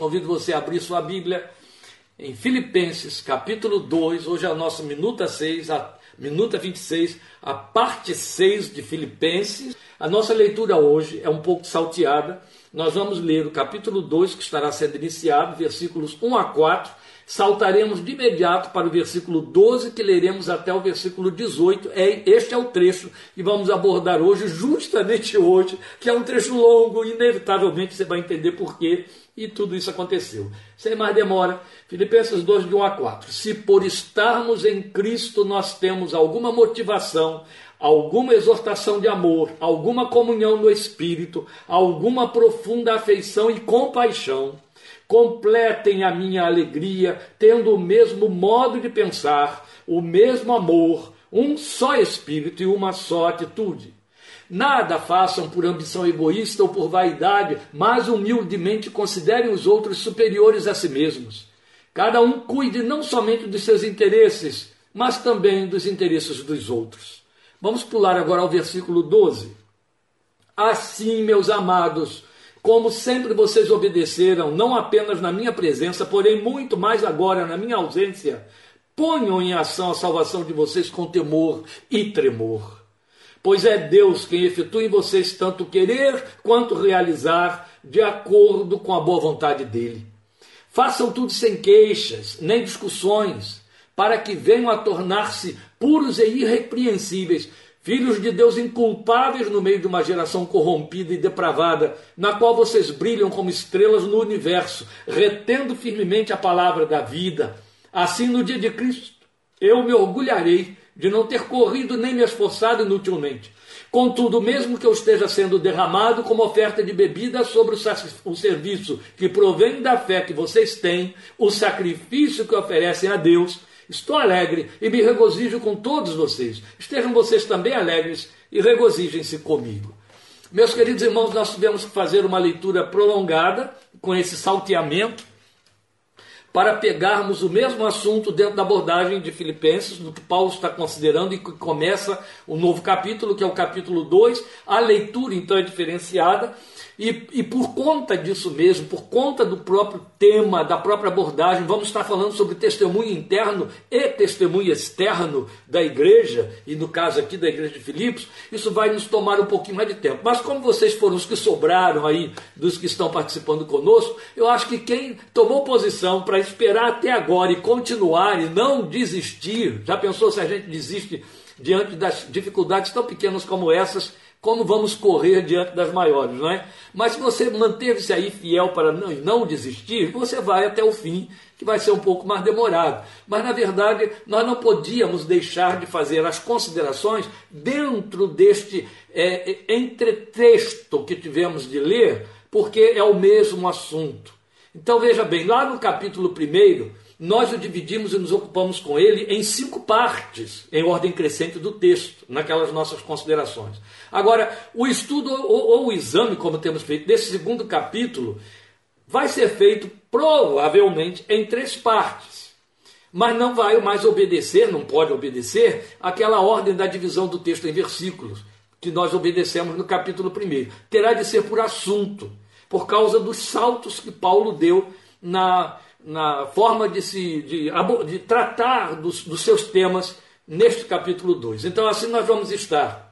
Convido você a abrir sua Bíblia em Filipenses, capítulo 2. Hoje é o nosso minuta 6, a minuta 26, a parte 6 de Filipenses. A nossa leitura hoje é um pouco salteada. Nós vamos ler o capítulo 2, que estará sendo iniciado, versículos 1 a 4 saltaremos de imediato para o versículo 12, que leremos até o versículo 18. É, este é o trecho que vamos abordar hoje, justamente hoje, que é um trecho longo, inevitavelmente você vai entender por quê, e tudo isso aconteceu. Sem mais demora, Filipenses 2, de 1 a 4. Se por estarmos em Cristo nós temos alguma motivação, alguma exortação de amor, alguma comunhão no Espírito, alguma profunda afeição e compaixão, completem a minha alegria, tendo o mesmo modo de pensar, o mesmo amor, um só espírito e uma só atitude. Nada façam por ambição egoísta ou por vaidade, mas humildemente considerem os outros superiores a si mesmos. Cada um cuide não somente dos seus interesses, mas também dos interesses dos outros. Vamos pular agora ao versículo 12. Assim, meus amados, como sempre vocês obedeceram, não apenas na minha presença, porém muito mais agora na minha ausência, ponham em ação a salvação de vocês com temor e tremor. Pois é Deus quem efetua em vocês tanto querer quanto realizar, de acordo com a boa vontade dele. Façam tudo sem queixas, nem discussões, para que venham a tornar-se puros e irrepreensíveis, filhos de Deus inculpáveis no meio de uma geração corrompida e depravada, na qual vocês brilham como estrelas no universo, retendo firmemente a palavra da vida. Assim, no dia de Cristo, eu me orgulharei de não ter corrido nem me esforçado inutilmente. Contudo, mesmo que eu esteja sendo derramado como oferta de bebida sobre o serviço que provém da fé que vocês têm, o sacrifício que oferecem a Deus, Estou alegre e me regozijo com todos vocês. Estejam vocês também alegres e regozijem-se comigo. Meus queridos irmãos, nós tivemos que fazer uma leitura prolongada com esse salteamento para pegarmos o mesmo assunto dentro da abordagem de Filipenses, do que Paulo está considerando e que começa o novo capítulo, que é o capítulo 2. A leitura então é diferenciada e, e por conta disso mesmo, por conta do próprio tema, da própria abordagem, vamos estar falando sobre testemunho interno e testemunho externo da igreja, e no caso aqui da igreja de Filipos, isso vai nos tomar um pouquinho mais de tempo. Mas como vocês foram os que sobraram aí, dos que estão participando conosco, eu acho que quem tomou posição para esperar até agora e continuar e não desistir, já pensou se a gente desiste diante das dificuldades tão pequenas como essas? Como vamos correr diante das maiores, não é? Mas se você manteve-se aí fiel para não, não desistir, você vai até o fim, que vai ser um pouco mais demorado. Mas na verdade, nós não podíamos deixar de fazer as considerações dentro deste é, é entretexto que tivemos de ler, porque é o mesmo assunto. Então veja bem, lá no capítulo 1, nós o dividimos e nos ocupamos com ele em cinco partes, em ordem crescente do texto, naquelas nossas considerações. Agora, o estudo ou, ou o exame, como temos feito, desse segundo capítulo, vai ser feito provavelmente em três partes. Mas não vai mais obedecer, não pode obedecer, aquela ordem da divisão do texto em versículos, que nós obedecemos no capítulo 1. Terá de ser por assunto, por causa dos saltos que Paulo deu na na forma de se de, de tratar dos, dos, seus temas neste capítulo 2. Então, assim nós vamos estar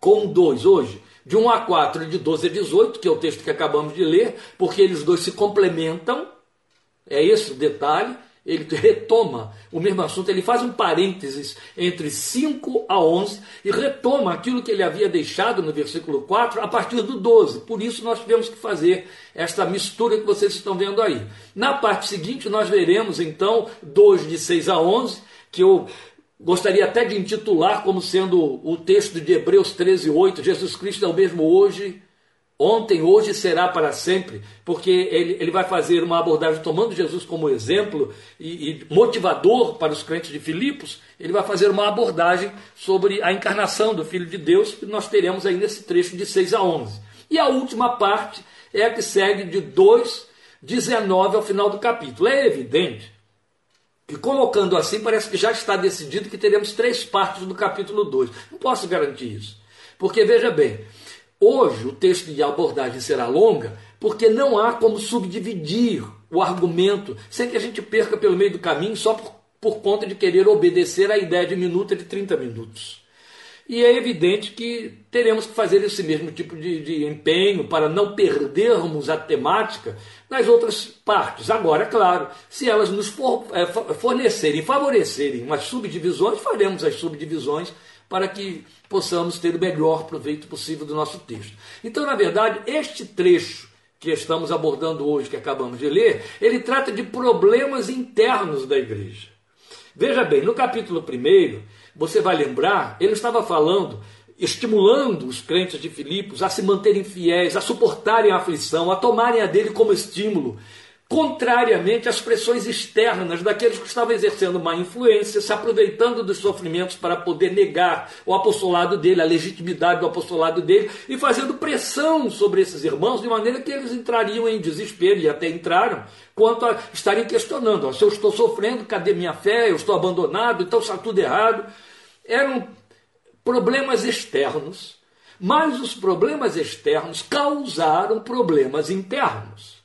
com dois hoje, de 1 a 4 e de 12 a 18, que é o texto que acabamos de ler, porque eles dois se complementam, é esse o detalhe ele retoma o mesmo assunto, ele faz um parênteses entre 5 a 11 e retoma aquilo que ele havia deixado no versículo 4 a partir do 12. Por isso nós tivemos que fazer esta mistura que vocês estão vendo aí. Na parte seguinte nós veremos então 2 de 6 a 11, que eu gostaria até de intitular como sendo o texto de Hebreus 13, 8, Jesus Cristo é o mesmo hoje, ontem, hoje será para sempre, porque ele, ele vai fazer uma abordagem tomando Jesus como exemplo e, e, motivador para os crentes de Filipos, ele vai fazer uma abordagem sobre a encarnação do Filho de Deus, que nós teremos aí nesse trecho de 6 a 11. E a última parte é a que segue de 2, 19 ao final do capítulo. É evidente que colocando assim, parece que já está decidido que teremos três partes do capítulo 2. Não posso garantir isso. Porque veja bem, Hoje o texto de abordagem será longa, porque não há como subdividir o argumento sem que a gente perca pelo meio do caminho só por, por conta de querer obedecer à ideia de minuta de 30 minutos. E é evidente que teremos que fazer esse mesmo tipo de, de, empenho para não perdermos a temática nas outras partes. Agora, é claro, se elas nos é, fornecerem, favorecerem umas subdivisões, faremos as subdivisões para que possamos ter o melhor proveito possível do nosso texto. Então, na verdade, este trecho que estamos abordando hoje, que acabamos de ler, ele trata de problemas internos da igreja. Veja bem, no capítulo 1, você vai lembrar, ele estava falando, estimulando os crentes de Filipos a se manterem fiéis, a suportarem a aflição, a tomarem a dele como estímulo, contrariamente às pressões externas daqueles que estavam exercendo má influência, se aproveitando dos sofrimentos para poder negar o apostolado dele, a legitimidade do apostolado dele, e fazendo pressão sobre esses irmãos, de maneira que eles entrariam em desespero, e até entraram, quanto a estarem questionando: se eu estou sofrendo, cadê minha fé? Eu estou abandonado, então está tudo errado eram problemas externos, mas os problemas externos causaram problemas internos.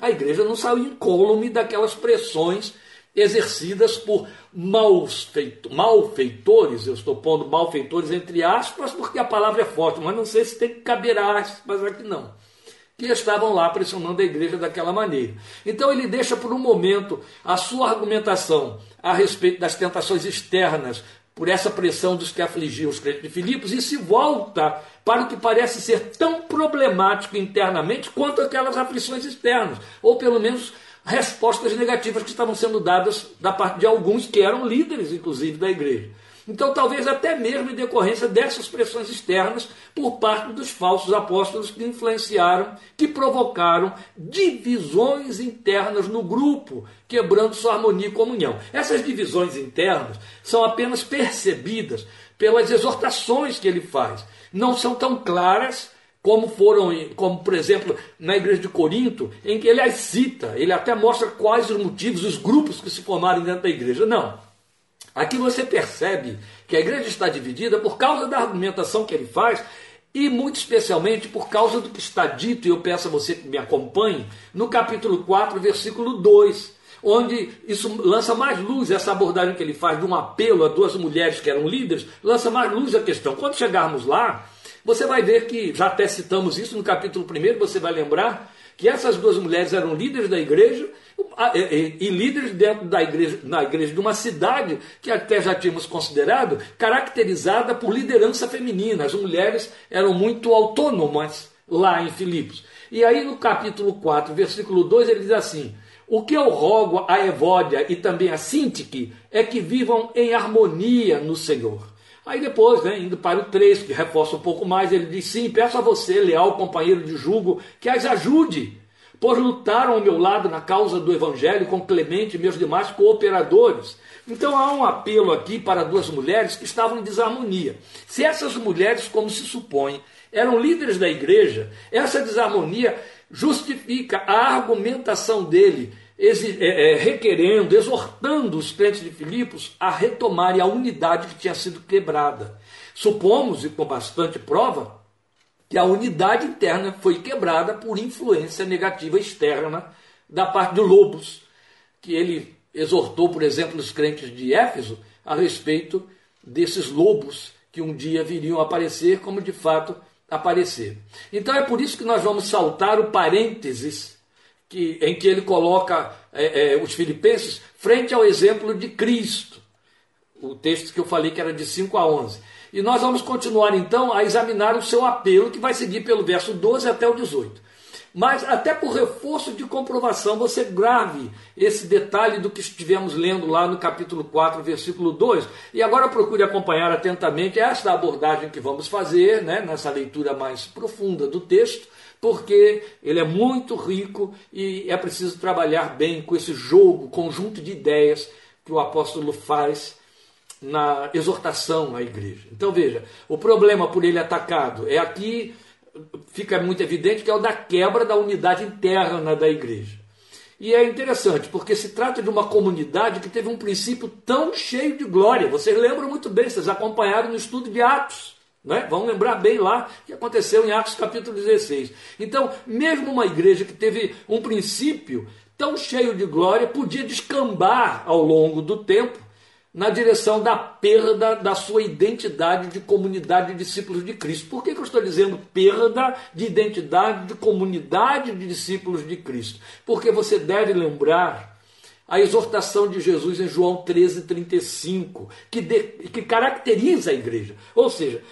A igreja não saiu incólume daquelas pressões exercidas por malfeitores, eu estou pondo malfeitores entre aspas, porque a palavra é forte, mas não sei se tem que caber aspas aqui não. Que estavam lá pressionando a igreja daquela maneira. Então ele deixa por um momento a sua argumentação a respeito das tentações externas por essa pressão dos que afligiam os crentes de Filipos e se volta para o que parece ser tão problemático internamente quanto aquelas aflições externas, ou pelo menos respostas negativas que estavam sendo dadas da parte de alguns que eram líderes, inclusive, da igreja. Então, talvez até mesmo em decorrência dessas pressões externas por parte dos falsos apóstolos que influenciaram, que provocaram divisões internas no grupo, quebrando sua harmonia e comunhão. Essas divisões internas são apenas percebidas pelas exortações que ele faz. Não são tão claras como foram, como por exemplo, na igreja de Corinto, em que ele as cita, ele até mostra quais os motivos, os grupos que se formaram dentro da igreja. Não. Aqui você percebe que a igreja está dividida por causa da argumentação que ele faz e muito especialmente por causa do que está dito, e eu peço a você que me acompanhe, no capítulo 4, versículo 2, onde isso lança mais luz, essa abordagem que ele faz de um apelo a duas mulheres que eram líderes, lança mais luz à questão. Quando chegarmos lá, você vai ver que, já até citamos isso no capítulo 1, você vai lembrar que essas duas mulheres eram líderes da igreja e, líderes dentro da igreja, na igreja de uma cidade que até já tínhamos considerado caracterizada por liderança feminina. As mulheres eram muito autônomas lá em Filipos. E aí no capítulo 4, versículo 2, ele diz assim: O que eu rogo a Evódia e também a Sintique é que vivam em harmonia no Senhor. Aí depois, né, indo para o 3, que reforça um pouco mais, ele diz: Sim, peço a você, leal companheiro de julgo, que as ajude, pois lutaram ao meu lado na causa do Evangelho com Clemente e meus demais cooperadores. Então há um apelo aqui para duas mulheres que estavam em desarmonia. Se essas mulheres, como se supõe, eram líderes da igreja, essa desarmonia justifica a argumentação dele requerendo, exortando os crentes de Filipos a retomarem a unidade que tinha sido quebrada. Supomos, e com bastante prova, que a unidade interna foi quebrada por influência negativa externa da parte de Lobos, que ele exortou, por exemplo, os crentes de Éfeso a respeito desses lobos que um dia viriam aparecer, como de fato apareceram. Então é por isso que nós vamos saltar o parênteses que, em que ele coloca é, é, os filipenses frente ao exemplo de Cristo. O texto que eu falei que era de 5 a 11. E nós vamos continuar então a examinar o seu apelo, que vai seguir pelo verso 12 até o 18. Mas, até por reforço de comprovação, você grave esse detalhe do que estivemos lendo lá no capítulo 4, versículo 2. E agora procure acompanhar atentamente esta abordagem que vamos fazer, né, nessa leitura mais profunda do texto, porque ele é muito rico e é preciso trabalhar bem com esse jogo, conjunto de ideias que o apóstolo faz na exortação à igreja. Então veja, o problema por ele atacado é aqui, fica muito evidente que é o da quebra da unidade interna da igreja. E é interessante, porque se trata de uma comunidade que teve um princípio tão cheio de glória. Vocês lembram muito bem, vocês acompanharam no estudo de Atos. Né? Vamos lembrar bem lá que aconteceu em Atos capítulo 16. Então, mesmo uma igreja que teve um princípio tão cheio de glória, podia descambar ao longo do tempo na direção da perda da sua identidade de comunidade de discípulos de Cristo. Por que, que eu estou dizendo perda de identidade de comunidade de discípulos de Cristo? Porque você deve lembrar a exortação de Jesus em João 13,35, que, que caracteriza a igreja. Ou seja,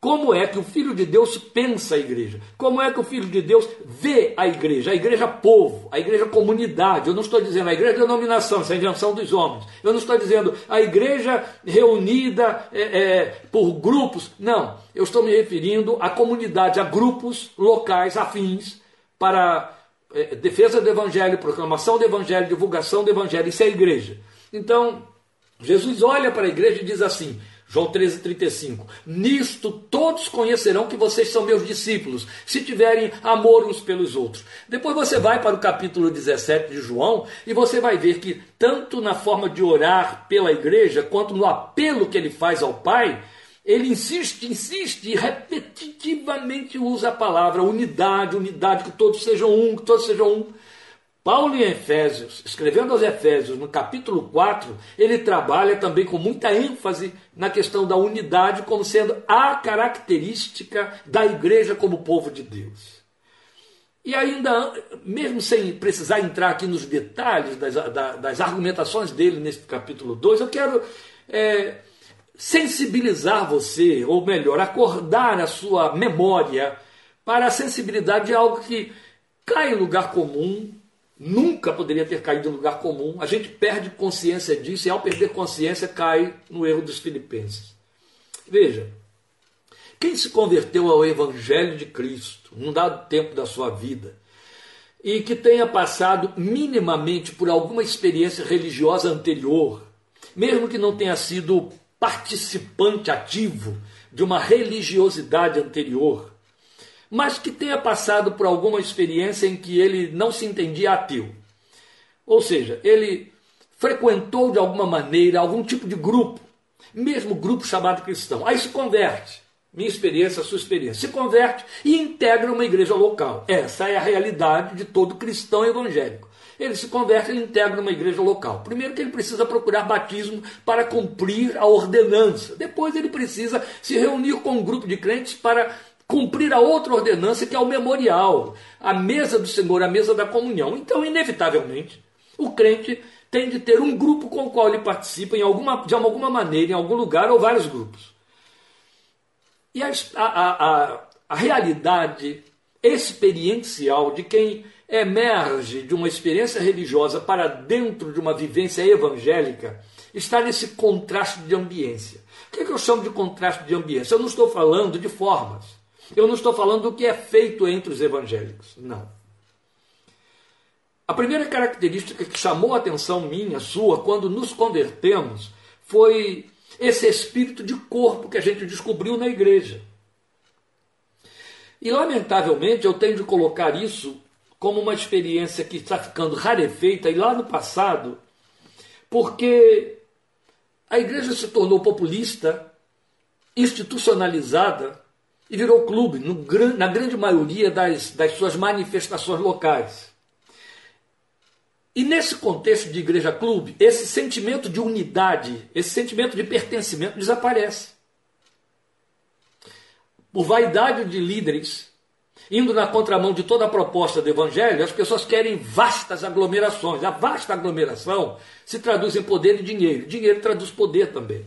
como é que o Filho de Deus pensa a igreja? Como é que o Filho de Deus vê a igreja? A igreja povo, a igreja comunidade. Eu não estou dizendo a igreja denominação, essa é a invenção dos homens. Eu não estou dizendo a igreja reunida é, é, por grupos. Não, eu estou me referindo à comunidade, a grupos locais afins para é, defesa do evangelho, proclamação do evangelho, divulgação do evangelho. Isso é a igreja. Então, Jesus olha para a igreja e diz assim: João 13, 35. Nisto todos conhecerão que vocês são meus discípulos, se tiverem amor uns pelos outros. Depois você vai para o capítulo 17 de João e você vai ver que, tanto na forma de orar pela igreja, quanto no apelo que ele faz ao Pai, ele insiste, insiste e repetitivamente usa a palavra unidade, unidade, que todos sejam um, que todos sejam um. Paulo em Efésios, escrevendo aos Efésios, no capítulo 4, ele trabalha também com muita ênfase na questão da unidade como sendo a característica da igreja como povo de Deus. E ainda, mesmo sem precisar entrar aqui nos detalhes das, das argumentações dele nesse capítulo 2, eu quero é, sensibilizar você, ou melhor, acordar a sua memória para a sensibilidade de algo que cai em lugar comum, nunca poderia ter caído em lugar comum. A gente perde consciência disso e, ao perder consciência, cai no erro dos filipenses. Veja, quem se converteu ao Evangelho de Cristo num dado tempo da sua vida e que tenha passado minimamente por alguma experiência religiosa anterior, mesmo que não tenha sido participante ativo de uma religiosidade anterior, mas que tenha passado por alguma experiência em que ele não se entendia ateu. Ou seja, ele frequentou de alguma maneira algum tipo de grupo, mesmo grupo chamado cristão. Aí se converte. Minha experiência, sua experiência. Se converte e integra uma igreja local. Essa é a realidade de todo cristão evangélico. Ele se converte, ele integra uma igreja local. Primeiro que ele precisa procurar batismo para cumprir a ordenança. Depois ele precisa se reunir com um grupo de crentes para cumprir a outra ordenança, que é o memorial, a mesa do Senhor, a mesa da comunhão. Então, inevitavelmente, o crente tem de ter um grupo com o qual ele participa em alguma, de alguma maneira, em algum lugar, ou vários grupos. E a, a, a, a realidade experiencial de quem emerge de uma experiência religiosa para dentro de uma vivência evangélica está nesse contraste de ambiência. O que, é que eu chamo de contraste de ambiência? Eu não estou falando de formas. Eu não estou falando do que é feito entre os evangélicos, não. A primeira característica que chamou a atenção minha, sua, quando nos convertemos, foi esse espírito de corpo que a gente descobriu na igreja. E, lamentavelmente, eu tenho de colocar isso como uma experiência que está ficando rarefeita e lá no passado, porque a igreja se tornou populista, institucionalizada, e virou clube no, na grande maioria das, das suas manifestações locais. E nesse contexto de igreja clube, esse sentimento de unidade, esse sentimento de pertencimento desaparece. Por vaidade de líderes, indo na contramão de toda a proposta do evangelho, as pessoas querem vastas aglomerações. A vasta aglomeração se traduz em poder e dinheiro. Dinheiro traduz poder também.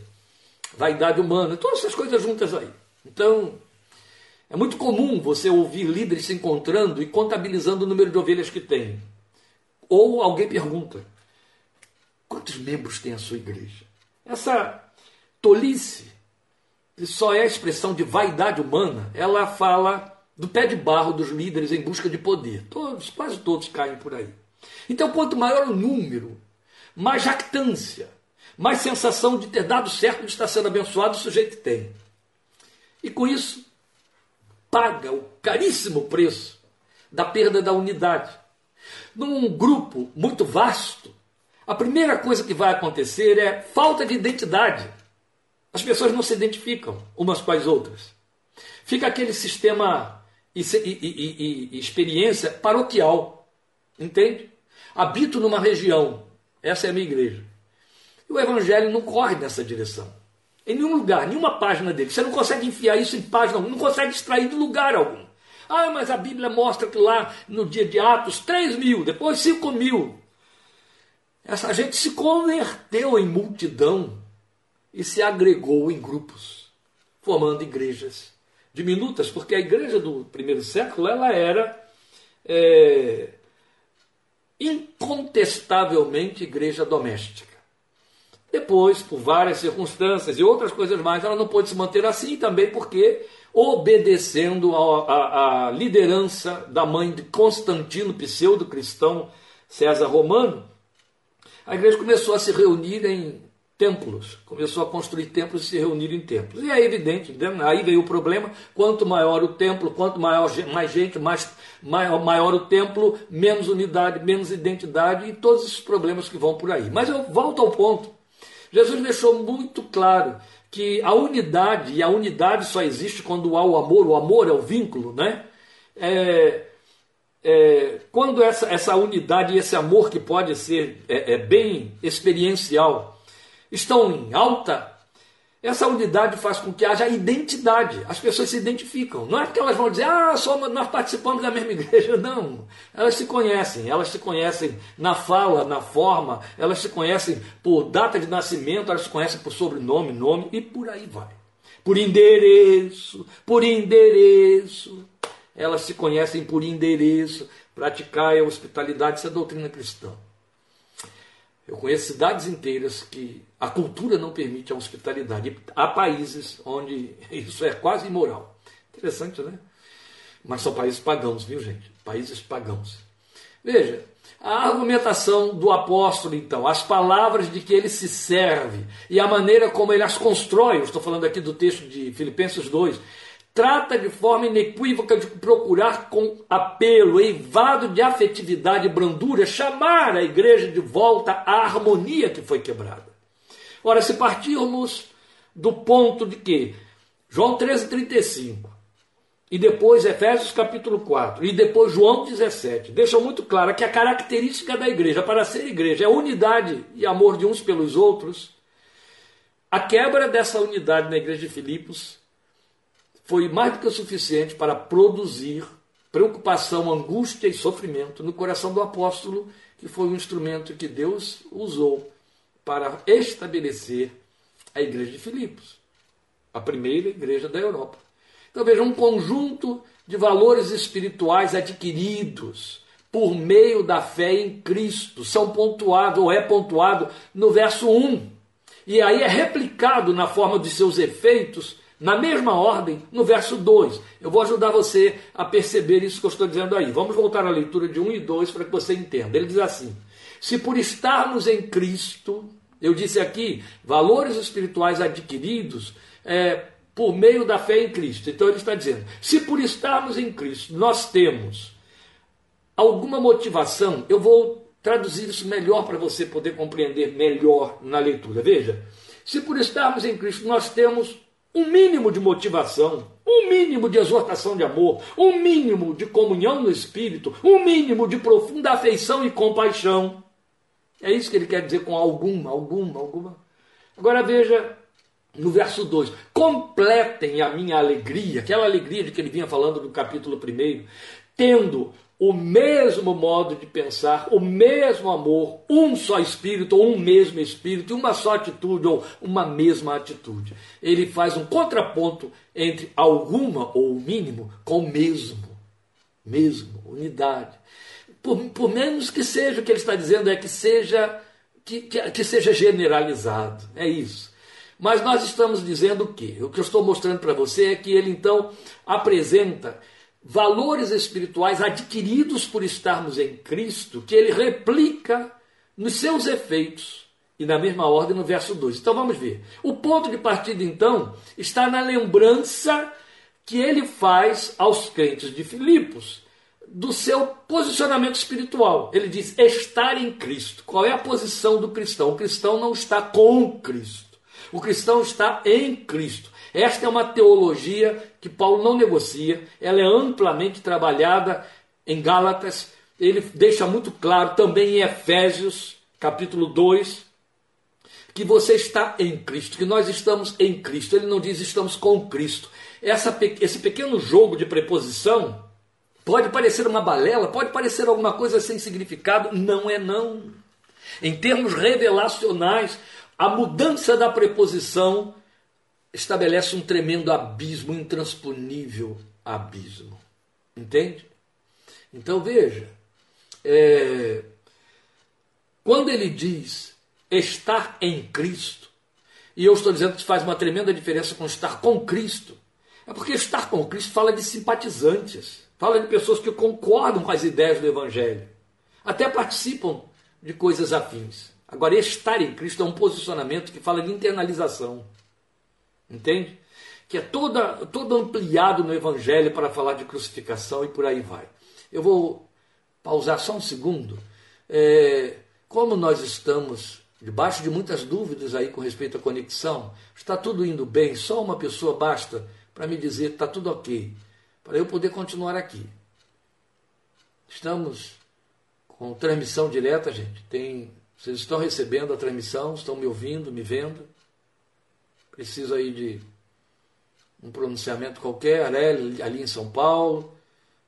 Vaidade humana, todas essas coisas juntas aí. Então, é muito comum você ouvir líderes se encontrando e contabilizando o número de ovelhas que tem. Ou alguém pergunta: quantos membros tem a sua igreja? Essa tolice, que só é a expressão de vaidade humana, ela fala do pé de barro dos líderes em busca de poder. Todos, quase todos caem por aí. Então, quanto maior o número, mais jactância, mais sensação de ter dado certo, de estar sendo abençoado o sujeito tem. E com isso, paga o caríssimo preço da perda da unidade. Num grupo muito vasto, a primeira coisa que vai acontecer é falta de identidade. As pessoas não se identificam umas com as outras. Fica aquele sistema e, e, e, e experiência paroquial. Entende? Habito numa região. Essa é a minha igreja. E o evangelho não corre nessa direção. Em nenhum lugar, nenhuma página dele. Você não consegue enfiar isso em página alguma, não consegue extrair de lugar algum. Ah, mas a Bíblia mostra que lá no dia de Atos, 3 mil, depois 5 mil. Essa gente se converteu em multidão e se agregou em grupos, formando igrejas diminutas, porque a igreja do primeiro século ela era é, incontestavelmente igreja doméstica. Depois, por várias circunstâncias e outras coisas mais, ela não pôde se manter assim também porque, obedecendo à liderança da mãe de Constantino, pseudo-cristão César Romano, a igreja começou a se reunir em templos, começou a construir templos e se reunir em templos. E é evidente, aí veio o problema: quanto maior o templo, quanto maior mais gente, mais maior, maior o templo, menos unidade, menos identidade e todos esses problemas que vão por aí. Mas eu volto ao ponto. Jesus deixou muito claro que a unidade, e a unidade só existe quando há o amor, o amor é o vínculo, né? É, é, quando essa, essa unidade e esse amor que pode ser é, é bem experiencial estão em alta, essa unidade faz com que haja identidade. As pessoas se identificam. Não é que elas vão dizer, ah, somos, nós participamos da mesma igreja. Não. Elas se conhecem. Elas se conhecem na fala, na forma. Elas se conhecem por data de nascimento. Elas se conhecem por sobrenome, nome e por aí vai. Por endereço, por endereço. Elas se conhecem por endereço. Praticar a hospitalidade, isso é doutrina cristã. Eu conheço cidades inteiras que a cultura não permite a hospitalidade. Há países onde isso é quase imoral. Interessante, né? Mas são países pagãos, viu, gente? Países pagãos. Veja, a argumentação do apóstolo, então, as palavras de que ele se serve e a maneira como ele as constrói, eu estou falando aqui do texto de Filipenses 2, trata de forma inequívoca de procurar com apelo, eivado de afetividade e brandura, chamar a igreja de volta à harmonia que foi quebrada. Ora, se partirmos do ponto de que João 13,35 e depois Efésios capítulo 4 e depois João 17 deixam muito claro que a característica da igreja para ser igreja é unidade e amor de uns pelos outros. A quebra dessa unidade na igreja de Filipos foi mais do que o suficiente para produzir preocupação, angústia e sofrimento no coração do apóstolo, que foi um instrumento que Deus usou para estabelecer a igreja de Filipos, a primeira igreja da Europa. Então veja, um conjunto de valores espirituais adquiridos por meio da fé em Cristo são pontuados, ou é pontuado no verso 1. E aí é replicado na forma de seus efeitos na mesma ordem, no verso 2. Eu vou ajudar você a perceber isso que eu estou dizendo aí. Vamos voltar à leitura de 1 e 2 para que você entenda. Ele diz assim: Se por estarmos em Cristo, eu disse aqui, valores espirituais adquiridos é, por meio da fé em Cristo. Então ele está dizendo: se por estarmos em Cristo nós temos alguma motivação, eu vou traduzir isso melhor para você poder compreender melhor na leitura. Veja, se por estarmos em Cristo nós temos um mínimo de motivação, um mínimo de exortação de amor, um mínimo de comunhão no espírito, um mínimo de profunda afeição e compaixão. É isso que ele quer dizer com alguma, alguma, alguma. Agora veja no verso 2: completem a minha alegria, aquela alegria de que ele vinha falando no capítulo 1, tendo o mesmo modo de pensar, o mesmo amor, um só espírito, ou um mesmo espírito, uma só atitude, ou uma mesma atitude. Ele faz um contraponto entre alguma ou o mínimo com o mesmo. Mesmo, unidade. Por, por menos que seja, o que ele está dizendo é que seja, que, que, que seja generalizado. É isso. Mas nós estamos dizendo o quê? O que eu estou mostrando para você é que ele então apresenta valores espirituais adquiridos por estarmos em Cristo, que ele replica nos seus efeitos. E na mesma ordem no verso 2. Então vamos ver. O ponto de partida, então, está na lembrança que ele faz aos crentes de Filipos do seu posicionamento espiritual. Ele diz estar em Cristo. Qual é a posição do cristão? O cristão não está com Cristo. O cristão está em Cristo. Esta é uma teologia que Paulo não negocia, ela é amplamente trabalhada em Gálatas, ele deixa muito claro também em Efésios, capítulo 2, que você está em Cristo, que nós estamos em Cristo. Ele não diz estamos com Cristo. Essa, esse pequeno jogo de preposição pode parecer uma balela, pode parecer alguma coisa sem significado, não é não. Em termos revelacionais, a mudança da preposição estabelece um tremendo abismo, um intransponível abismo. Entende? Então veja, é, quando ele diz estar em Cristo, e eu estou dizendo que faz uma tremenda diferença com estar com Cristo, é porque estar com Cristo fala de simpatizantes, fala de pessoas que concordam com as ideias do Evangelho, até participam de coisas afins. Agora, estar em Cristo é um posicionamento que fala de internalização. Entende? Que é toda, todo ampliado no Evangelho para falar de crucificação e por aí vai. Eu vou pausar só um segundo. É, como nós estamos debaixo de muitas dúvidas aí com respeito à conexão, está tudo indo bem, só uma pessoa basta para me dizer está tudo ok, para eu poder continuar aqui. Estamos com transmissão direta, gente. Tem, vocês estão recebendo a transmissão, estão me ouvindo, me vendo. Preciso aí de um pronunciamento qualquer, ali, em São Paulo,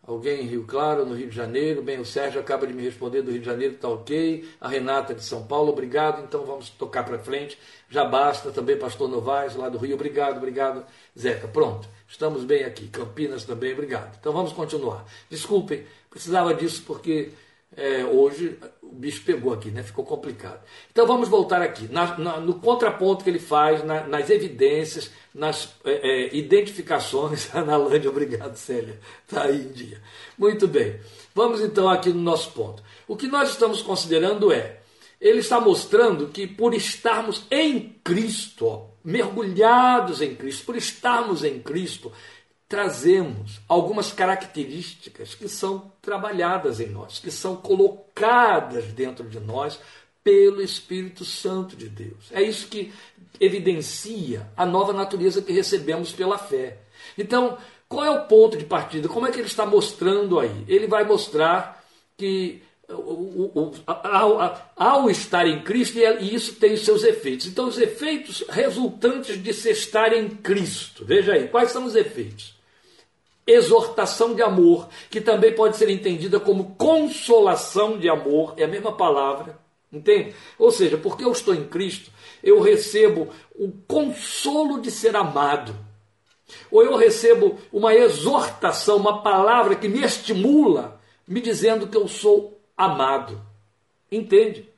alguém em Rio Claro, no Rio de Janeiro. Bem, o Sérgio acaba de me responder do Rio de Janeiro, está ok. A Renata de São Paulo, obrigado. Então vamos tocar para frente. Já basta. Também Pastor Novaes, lá do Rio, obrigado, obrigado. Zeca, pronto. Estamos bem aqui. Campinas também, obrigado. Então vamos continuar. Desculpem, precisava disso porque é, hoje o bicho pegou aqui, né? ficou complicado. Então vamos voltar aqui, na, na, no contraponto que ele faz, na, nas evidências, nas é, é, identificações. Analândia, obrigado, Célia, está aí em dia. Muito bem, vamos então aqui no nosso ponto. O que nós estamos considerando é, ele está mostrando que por estarmos em Cristo, ó, mergulhados em Cristo, por estarmos em Cristo, trazemos algumas características que são trabalhadas em nós, que são colocadas dentro de nós pelo Espírito Santo de Deus. É isso que evidencia a nova natureza que recebemos pela fé. Então, qual é o ponto de partida? Como é que ele está mostrando aí? Ele vai mostrar que ao, ao, estar em Cristo, e isso tem os seus efeitos. Então, os efeitos resultantes de se estar em Cristo. Veja aí, quais são os efeitos? exortação de amor, que também pode ser entendida como consolação de amor, é a mesma palavra, entende? Ou seja, porque eu estou em Cristo, eu recebo o consolo de ser amado. Ou eu recebo uma exortação, uma palavra que me estimula, me dizendo que eu sou amado. Entende?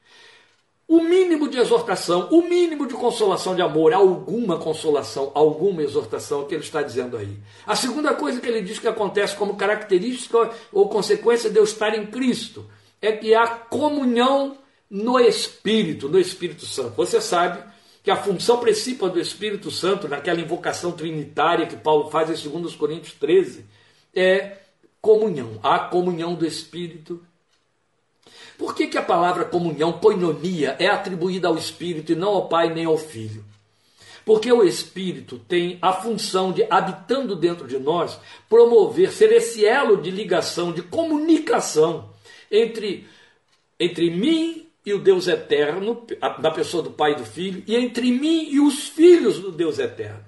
o mínimo de exortação, o mínimo de consolação de amor, alguma consolação, alguma exortação que ele está dizendo aí. A segunda coisa que ele diz que acontece como característica ou consequência de eu estar em Cristo é que há comunhão no Espírito, no Espírito Santo. Você sabe que a função principal do Espírito Santo, naquela invocação trinitária que Paulo faz em 2 Coríntios 13, é comunhão, a comunhão do Espírito por que, que a palavra comunhão, koinonia, é atribuída ao Espírito e não ao Pai nem ao Filho? Porque o Espírito tem a função de, habitando dentro de nós, promover, ser esse elo de ligação, de comunicação entre, entre mim e o Deus eterno, da pessoa do Pai e do Filho, e entre mim e os filhos do Deus eterno.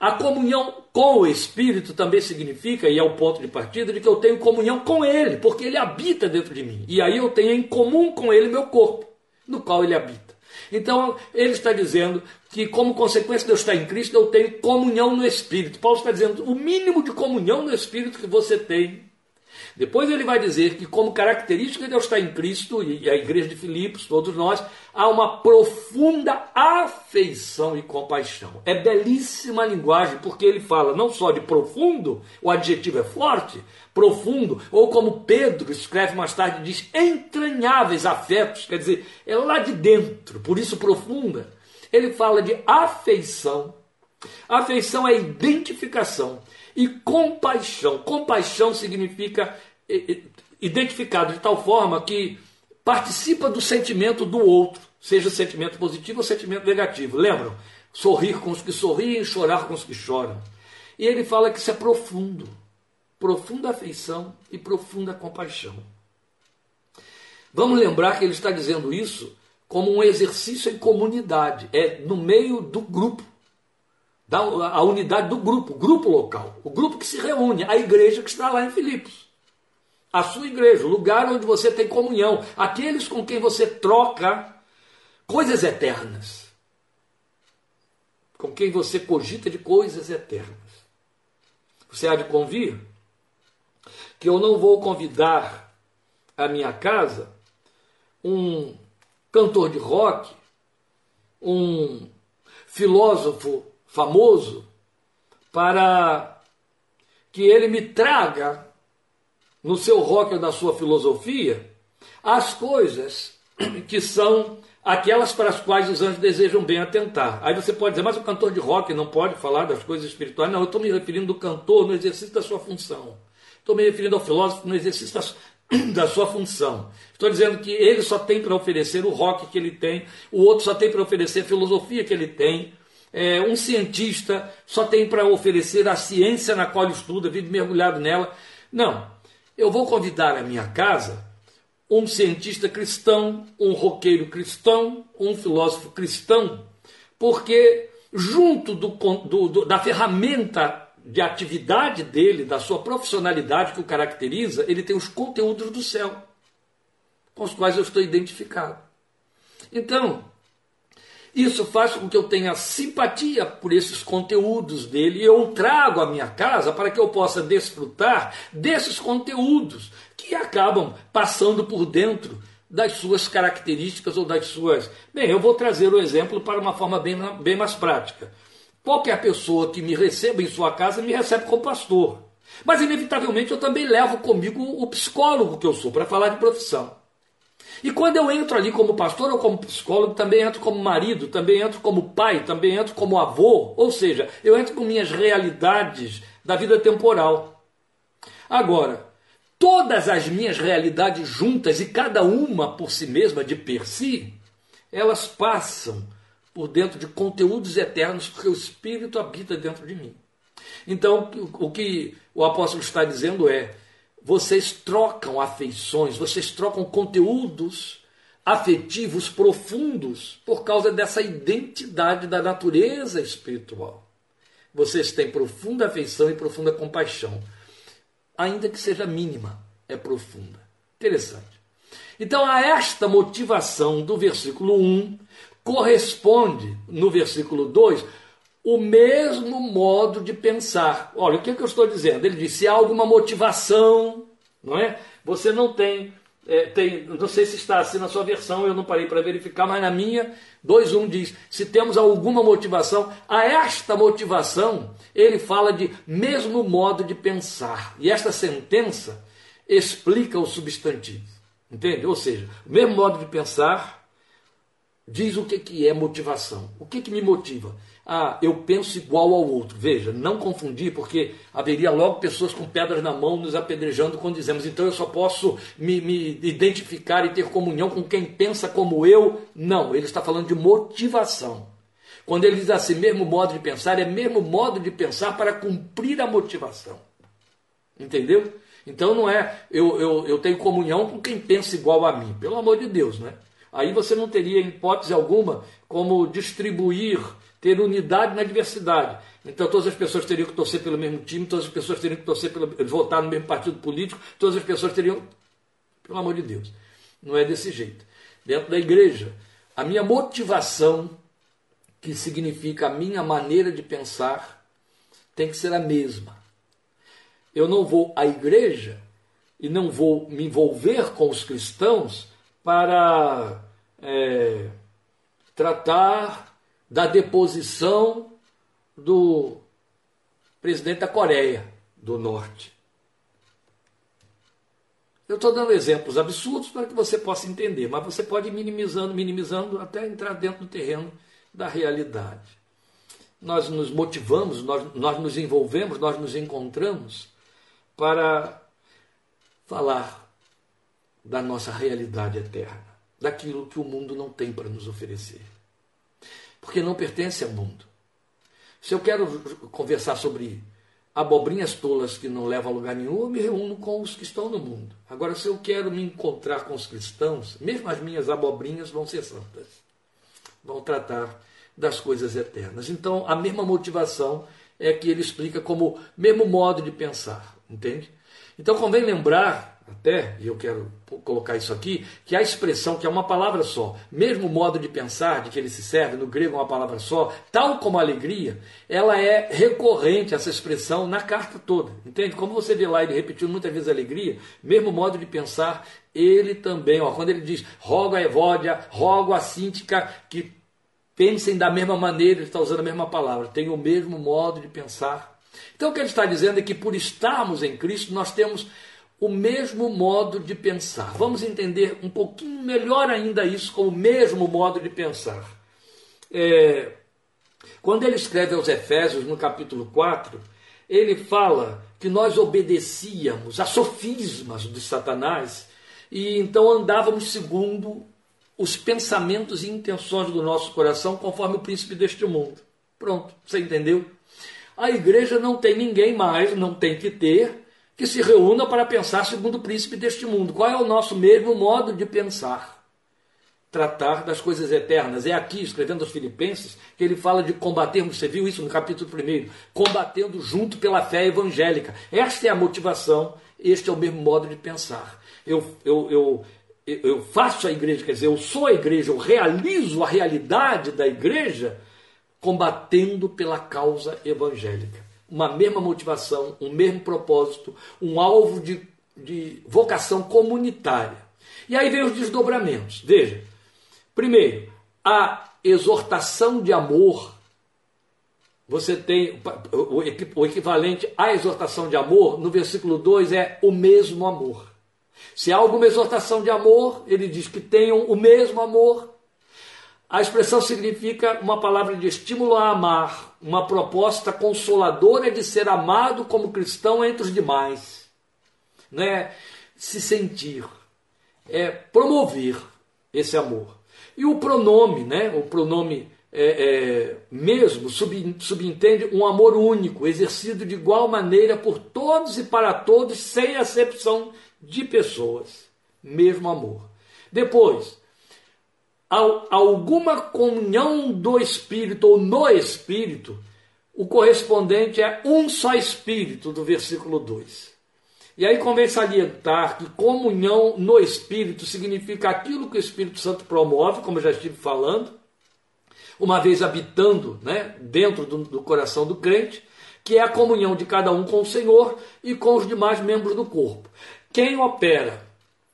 A comunhão com o Espírito também significa, e é o ponto de partida, de que eu tenho comunhão com Ele, porque Ele habita dentro de mim. E aí eu tenho em comum com Ele meu corpo, no qual Ele habita. Então, ele está dizendo que, como consequência de eu estar em Cristo, eu tenho comunhão no Espírito. Paulo está dizendo o mínimo de comunhão no Espírito que você tem depois ele vai dizer que, como característica de estar em Cristo, e a igreja de Filipos, todos nós, há uma profunda afeição e compaixão. É belíssima a linguagem, porque ele fala não só de profundo, o adjetivo é forte, profundo, ou como Pedro escreve mais tarde, diz entranháveis afetos, quer dizer, é lá de dentro, por isso profunda. Ele fala de afeição. Afeição é identificação e compaixão. Compaixão significa identificado de tal forma que participa do sentimento do outro, seja sentimento positivo ou sentimento negativo. Lembram? sorrir com os que sorriem chorar com os que choram. E ele fala que isso é profundo, profunda afeição e profunda compaixão. Vamos lembrar que ele está dizendo isso como um exercício em comunidade, é no meio do grupo, da, a unidade do grupo, grupo local, o grupo que se reúne, a igreja que está lá em Filipos. A sua igreja, o lugar onde você tem comunhão, aqueles com quem você troca coisas eternas, com quem você cogita de coisas eternas. Você há de convir que eu não vou convidar a minha casa um cantor de rock, um filósofo famoso, para que ele me traga no seu rock na sua filosofia as coisas que são aquelas para as quais os anjos desejam bem atentar. Aí você pode dizer, mas o cantor de rock não pode falar das coisas espirituais. Não, eu estou me referindo do cantor no exercício da sua função. Estou me referindo ao filósofo no exercício da, da sua função. Estou dizendo que ele só tem para oferecer o rock que ele tem, o outro só tem para oferecer a filosofia que ele tem, é, um cientista só tem para oferecer a ciência na qual estuda, vive mergulhado nela. Não, eu vou convidar a minha casa um cientista cristão, um roqueiro cristão, um filósofo cristão, porque junto do, do, do, da ferramenta de atividade dele, da sua profissionalidade que o caracteriza, ele tem os conteúdos do céu, com os quais eu estou identificado. Então, isso faz com que eu tenha simpatia por esses conteúdos dele e eu trago à minha casa para que eu possa desfrutar desses conteúdos que acabam passando por dentro das suas características ou das suas. Bem, eu vou trazer o exemplo para uma forma bem, bem mais prática. Qualquer pessoa que me receba em sua casa me recebe como pastor. Mas, inevitavelmente, eu também levo comigo o psicólogo que eu sou para falar de profissão. E quando eu entro ali como pastor ou como psicólogo, também entro como marido, também entro como pai, também entro como avô, ou seja, eu entro com minhas realidades da vida temporal. Agora, todas as minhas realidades juntas e cada uma por si mesma, de per si, elas passam por dentro de conteúdos eternos, porque o Espírito habita dentro de mim. Então, o que o apóstolo está dizendo é: vocês trocam afeições, vocês trocam conteúdos afetivos profundos por causa dessa identidade da natureza espiritual. Vocês têm profunda afeição e profunda compaixão, ainda que seja mínima, é profunda. Interessante. Então, a esta motivação do versículo 1 corresponde, no versículo 2, o mesmo modo de pensar. Olha, o que, é que eu estou dizendo? Ele disse: se há alguma motivação, não é? Você não tem, é, tem, não sei se está assim na sua versão, eu não parei para verificar, mas na minha, 2.1 diz: se temos alguma motivação, a esta motivação, ele fala de mesmo modo de pensar. E esta sentença explica o substantivo. Entende? Ou seja, o mesmo modo de pensar diz o que, que é motivação. O que, que me motiva? Ah, eu penso igual ao outro. Veja, não confundir, porque haveria logo pessoas com pedras na mão nos apedrejando quando dizemos, então eu só posso me, me identificar e ter comunhão com quem pensa como eu. Não, ele está falando de motivação. Quando ele diz assim, mesmo modo de pensar, é mesmo modo de pensar para cumprir a motivação. Entendeu? Então não é eu, eu, eu tenho comunhão com quem pensa igual a mim, pelo amor de Deus, né? Aí você não teria hipótese alguma como distribuir ter unidade na diversidade. Então todas as pessoas teriam que torcer pelo mesmo time, todas as pessoas teriam que torcer pelo, votar no mesmo partido político, todas as pessoas teriam. Pelo amor de Deus. Não é desse jeito. Dentro da igreja, a minha motivação, que significa a minha maneira de pensar, tem que ser a mesma. Eu não vou à igreja e não vou me envolver com os cristãos para é, tratar da deposição do presidente da Coreia do Norte. Eu estou dando exemplos absurdos para que você possa entender, mas você pode ir minimizando, minimizando, até entrar dentro do terreno da realidade. Nós nos motivamos, nós, nós nos envolvemos, nós nos encontramos para falar da nossa realidade eterna, daquilo que o mundo não tem para nos oferecer. Porque não pertence ao mundo. Se eu quero conversar sobre abobrinhas tolas que não levam a lugar nenhum, eu me reúno com os que estão no mundo. Agora, se eu quero me encontrar com os cristãos, mesmo as minhas abobrinhas vão ser santas. Vão tratar das coisas eternas. Então, a mesma motivação é que ele explica como mesmo modo de pensar, entende? Então, convém lembrar até, e eu quero colocar isso aqui, que a expressão, que é uma palavra só, mesmo modo de pensar de que ele se serve, no grego é uma palavra só, tal como a alegria, ela é recorrente, essa expressão, na carta toda. Entende? Como você vê lá ele repetindo muitas vezes alegria, mesmo modo de pensar, ele também, ó, quando ele diz, rogo a Evódia, rogo a Síntica, que pensem da mesma maneira, ele está usando a mesma palavra, tem o mesmo modo de pensar. Então o que ele está dizendo é que por estarmos em Cristo, nós temos o mesmo modo de pensar. Vamos entender um pouquinho melhor ainda isso com o mesmo modo de pensar. É, quando ele escreve aos Efésios, no capítulo 4, ele fala que nós obedecíamos a sofismas de Satanás e então andávamos segundo os pensamentos e intenções do nosso coração, conforme o príncipe deste mundo. Pronto, você entendeu? A igreja não tem ninguém mais, não tem que ter, que se reúna para pensar segundo o príncipe deste mundo. Qual é o nosso mesmo modo de pensar? Tratar das coisas eternas. É aqui, escrevendo aos Filipenses, que ele fala de combatermos, você viu isso no capítulo 1, combatendo junto pela fé evangélica. Esta é a motivação, este é o mesmo modo de pensar. Eu, eu, eu, eu faço a igreja, quer dizer, eu sou a igreja, eu realizo a realidade da igreja combatendo pela causa evangélica uma mesma motivação, um mesmo propósito, um alvo de, de vocação comunitária. E aí vem os desdobramentos. Veja, primeiro, a exortação de amor. Você tem o equivalente à exortação de amor, no versículo 2 é o mesmo amor. Se há alguma exortação de amor, ele diz que tenham o mesmo amor, a expressão significa uma palavra de estímulo a amar, uma proposta consoladora de ser amado como cristão entre os demais. Né? Se sentir, é promover esse amor. E o pronome, né? o pronome é, é, mesmo sub, subentende um amor único, exercido de igual maneira por todos e para todos, sem acepção de pessoas. Mesmo amor. Depois, alguma comunhão do Espírito ou no Espírito, o correspondente é um só Espírito, do versículo 2. E aí convém salientar que comunhão no Espírito significa aquilo que o Espírito Santo promove, como eu já estive falando, uma vez habitando né, dentro do, do coração do crente, que é a comunhão de cada um com o Senhor e com os demais membros do corpo. Quem opera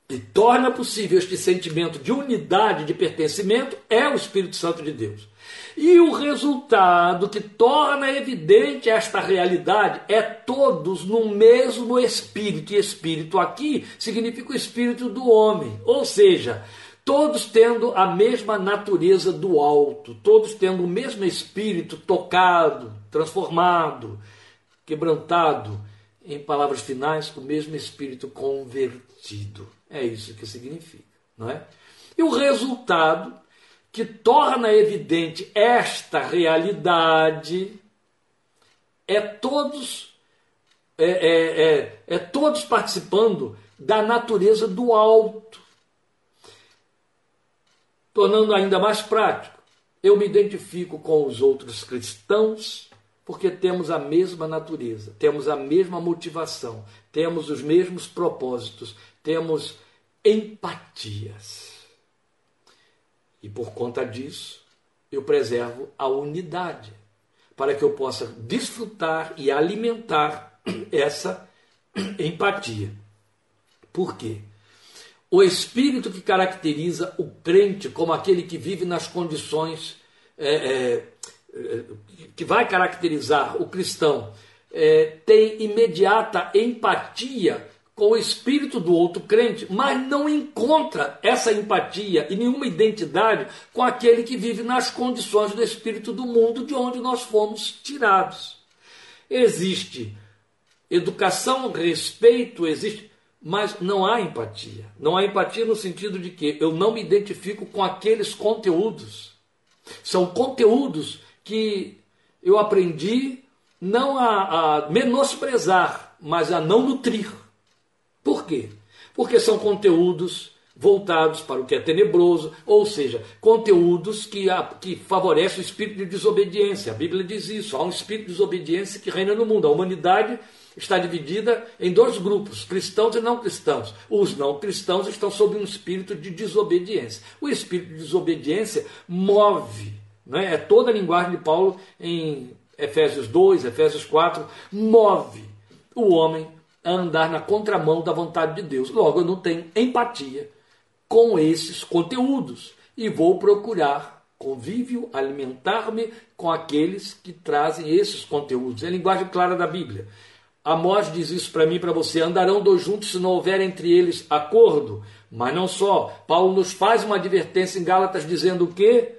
e torna possível este sentimento de unidade, de pertencimento, é o Espírito Santo de Deus. E o resultado que torna evidente esta realidade é todos no mesmo Espírito. E Espírito aqui significa o Espírito do homem, ou seja, todos tendo a mesma natureza do alto, todos tendo o mesmo Espírito tocado, transformado, quebrantado, em palavras finais, o mesmo Espírito convertido. É isso que significa, não é? E o resultado que torna evidente esta realidade é todos é, é, é, é todos participando da natureza do alto, tornando ainda mais prático. Eu me identifico com os outros cristãos porque temos a mesma natureza, temos a mesma motivação, temos os mesmos propósitos, temos empatias. E por conta disso, eu preservo a unidade, para que eu possa desfrutar e alimentar essa empatia. Por quê? O espírito que caracteriza o crente como aquele que vive nas condições é, é, que vai caracterizar o cristão é, tem imediata empatia com o espírito do outro crente, mas não encontra essa empatia e nenhuma identidade com aquele que vive nas condições do espírito do mundo de onde nós fomos tirados. Existe educação, respeito, existe, mas não há empatia. Não há empatia no sentido de que eu não me identifico com aqueles conteúdos. São conteúdos que eu aprendi não a, a menosprezar, mas a não nutrir. Por quê? Porque são conteúdos voltados para o que é tenebroso, ou seja, conteúdos que, a, que favorecem o espírito de desobediência. A Bíblia diz isso: há um espírito de desobediência que reina no mundo. A humanidade está dividida em dois grupos, cristãos e não cristãos. Os não cristãos estão sob um espírito de desobediência. O espírito de desobediência move, né? é toda a linguagem de Paulo em Efésios 2, Efésios 4, move o homem a andar na contramão da vontade de Deus. Logo, eu não tenho empatia com esses conteúdos e vou procurar convívio, alimentar-me com aqueles que trazem esses conteúdos. É a linguagem clara da Bíblia. Amós diz isso para mim e para você: andarão dois juntos se não houver entre eles acordo. Mas não só. Paulo nos faz uma advertência em Gálatas dizendo que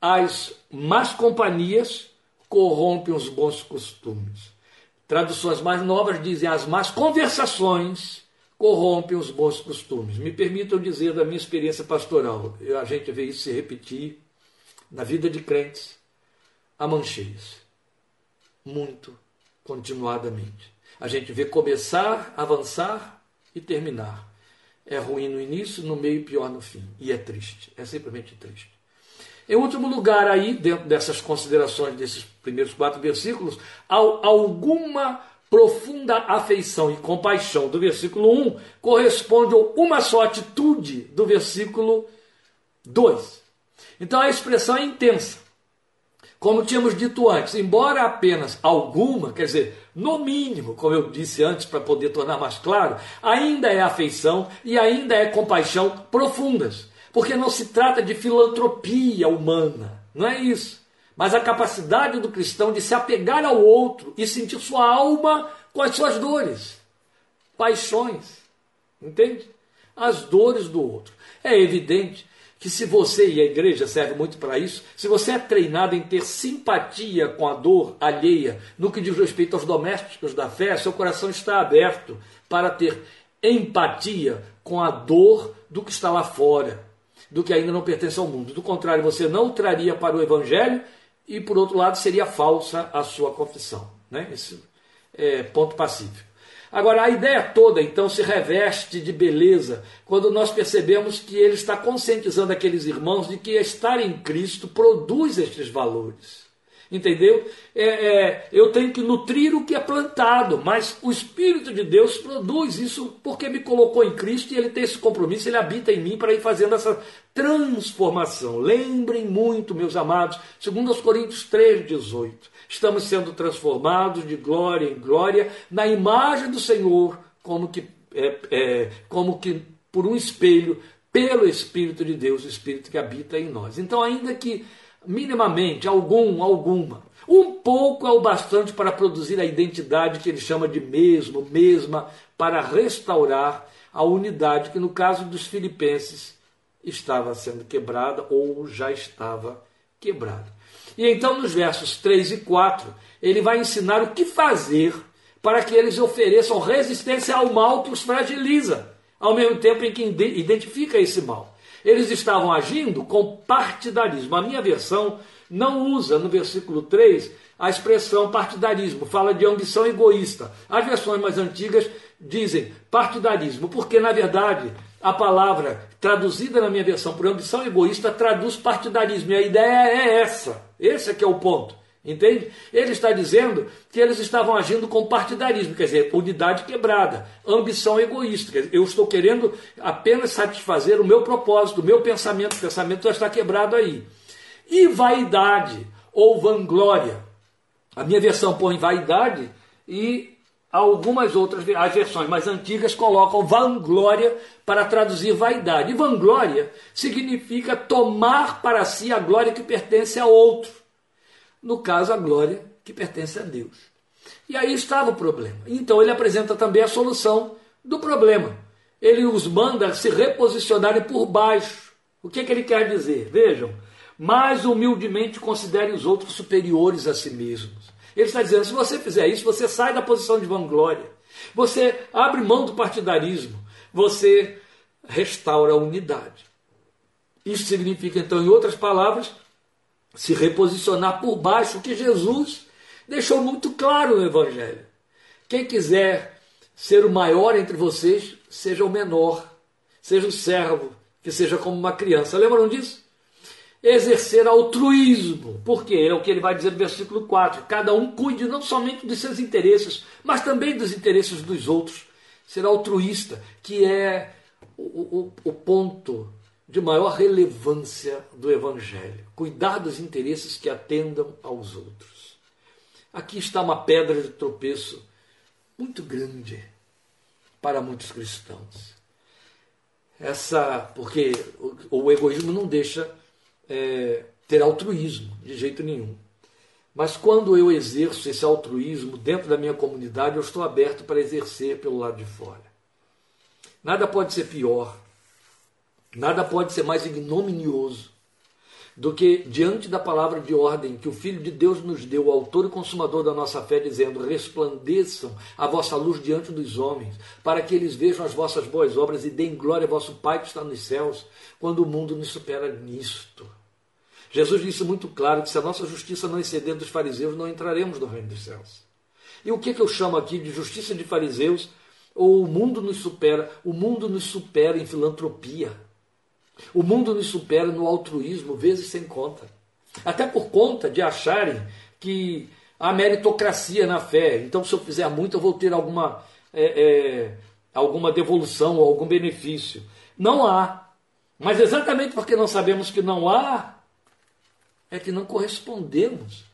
as más companhias corrompem os bons costumes. Traduções mais novas dizem as más conversações corrompem os bons costumes. Me permitam dizer da minha experiência pastoral, a gente vê isso se repetir na vida de crentes a mancheias, muito continuadamente. A gente vê começar, avançar e terminar. É ruim no início, no meio pior no fim. E é triste, é simplesmente triste. Em último lugar, aí, dentro dessas considerações desses primeiros quatro versículos, há alguma profunda afeição e compaixão do versículo 1 corresponde a uma só atitude do versículo 2. Então a expressão é intensa. Como tínhamos dito antes, embora apenas alguma, quer dizer, no mínimo, como eu disse antes para poder tornar mais claro, ainda é afeição e ainda é compaixão profundas. Porque não se trata de filantropia humana, não é isso mas a capacidade do cristão de se apegar ao outro e sentir sua alma com as suas dores, paixões, entende? As dores do outro. É evidente que se você, e a igreja serve muito para isso, se você é treinado em ter simpatia com a dor alheia, no que diz respeito aos domésticos da fé, seu coração está aberto para ter empatia com a dor do que está lá fora, do que ainda não pertence ao mundo. Do contrário, você não o traria para o evangelho e por outro lado seria falsa a sua confissão. Né? Esse é ponto pacífico. Agora, a ideia toda então se reveste de beleza quando nós percebemos que ele está conscientizando aqueles irmãos de que estar em Cristo produz estes valores. Entendeu? É, é, eu tenho que nutrir o que é plantado, mas o Espírito de Deus produz isso porque me colocou em Cristo e ele tem esse compromisso, ele habita em mim para ir fazendo essa transformação. Lembrem muito, meus amados, segundo os Coríntios 3,18. Estamos sendo transformados de glória em glória na imagem do Senhor, como que, é, é, como que por um espelho, pelo Espírito de Deus, o Espírito que habita em nós. Então, ainda que minimamente, algum, alguma. Um pouco é o bastante para produzir a identidade que ele chama de mesmo, mesma, para restaurar a unidade que, no caso dos filipenses, estava sendo quebrada ou já estava quebrada. E então, nos versos 3 e 4, ele vai ensinar o que fazer para que eles ofereçam resistência ao mal que os fragiliza, ao mesmo tempo em que identifica esse mal. Eles estavam agindo com partidarismo. A minha versão não usa no versículo 3 a expressão partidarismo, fala de ambição egoísta. As versões mais antigas dizem partidarismo, porque na verdade a palavra traduzida na minha versão por ambição egoísta traduz partidarismo. E a ideia é essa. Esse é que é o ponto. Entende? Ele está dizendo que eles estavam agindo com partidarismo, quer dizer, unidade quebrada, ambição egoísta. Dizer, eu estou querendo apenas satisfazer o meu propósito, o meu pensamento, o pensamento já está quebrado aí. E vaidade ou vanglória. A minha versão põe vaidade e algumas outras as versões mais antigas colocam vanglória para traduzir vaidade. E vanglória significa tomar para si a glória que pertence a outro no caso, a glória que pertence a Deus. E aí estava o problema. Então ele apresenta também a solução do problema. Ele os manda se reposicionarem por baixo. O que, é que ele quer dizer? Vejam, mais humildemente considere os outros superiores a si mesmos. Ele está dizendo: se você fizer isso, você sai da posição de vanglória, você abre mão do partidarismo, você restaura a unidade. Isso significa, então, em outras palavras, se reposicionar por baixo, que Jesus deixou muito claro no Evangelho. Quem quiser ser o maior entre vocês, seja o menor, seja o servo, que seja como uma criança. Lembram disso? Exercer altruísmo, porque é o que ele vai dizer no versículo 4: cada um cuide não somente dos seus interesses, mas também dos interesses dos outros. Ser altruísta, que é o, o, o ponto de maior relevância do Evangelho. Cuidar dos interesses que atendam aos outros. Aqui está uma pedra de tropeço muito grande para muitos cristãos. Essa, porque o, o egoísmo não deixa é, ter altruísmo de jeito nenhum. Mas quando eu exerço esse altruísmo dentro da minha comunidade, eu estou aberto para exercer pelo lado de fora. Nada pode ser pior Nada pode ser mais ignominioso do que diante da palavra de ordem que o Filho de Deus nos deu, o autor e consumador da nossa fé, dizendo: resplandeçam a vossa luz diante dos homens, para que eles vejam as vossas boas obras e deem glória ao vosso Pai que está nos céus, quando o mundo nos supera nisto. Jesus disse muito claro que se a nossa justiça não exceder dos fariseus, não entraremos no reino dos céus. E o que, que eu chamo aqui de justiça de fariseus? Ou o mundo nos supera? O mundo nos supera em filantropia. O mundo nos supera no altruísmo, vezes sem conta. Até por conta de acharem que há meritocracia na fé. Então, se eu fizer muito, eu vou ter alguma, é, é, alguma devolução ou algum benefício. Não há. Mas exatamente porque não sabemos que não há, é que não correspondemos.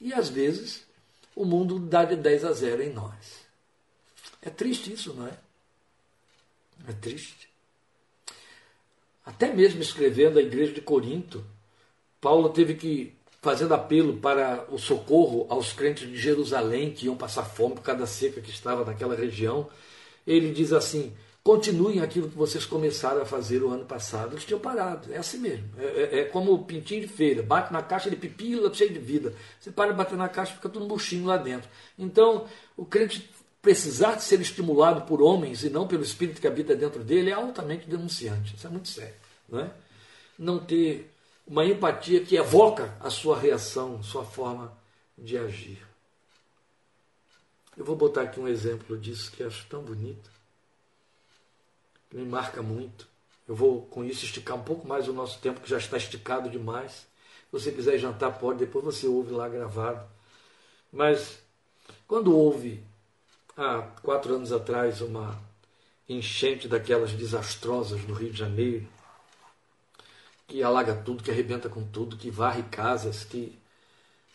E às vezes o mundo dá de 10 a 0 em nós. É triste isso, não é? É triste. Até mesmo escrevendo a igreja de Corinto, Paulo teve que, fazendo apelo para o socorro aos crentes de Jerusalém que iam passar fome por causa da seca que estava naquela região, ele diz assim: continuem aquilo que vocês começaram a fazer o ano passado. Eles tinham parado, é assim mesmo. É, é, é como o pintinho de feira, bate na caixa, ele pipila, cheio de vida. Você para de bater na caixa, fica tudo murchinho lá dentro. Então, o crente precisar de ser estimulado por homens e não pelo espírito que habita dentro dele é altamente denunciante. Isso é muito sério. Não, é? não ter uma empatia que evoca a sua reação, sua forma de agir. Eu vou botar aqui um exemplo disso que acho tão bonito, que me marca muito. Eu vou com isso esticar um pouco mais o nosso tempo, que já está esticado demais. Se você quiser jantar, pode, depois você ouve lá gravado. Mas quando houve há quatro anos atrás uma enchente daquelas desastrosas no Rio de Janeiro, que alaga tudo, que arrebenta com tudo, que varre casas, que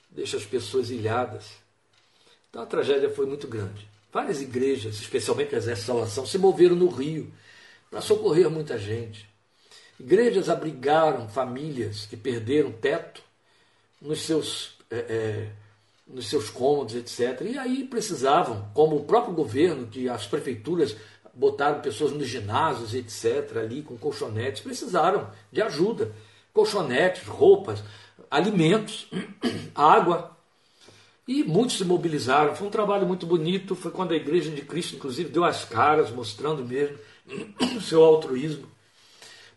deixa as pessoas ilhadas. Então a tragédia foi muito grande. Várias igrejas, especialmente as de salvação, se moveram no Rio para socorrer muita gente. Igrejas abrigaram famílias que perderam teto nos seus é, é, nos seus cômodos, etc. E aí precisavam, como o próprio governo, que as prefeituras botaram pessoas nos ginásios, etc., ali com colchonetes, precisaram de ajuda. Colchonetes, roupas, alimentos, água. E muitos se mobilizaram. Foi um trabalho muito bonito. Foi quando a Igreja de Cristo, inclusive, deu as caras, mostrando mesmo o seu altruísmo.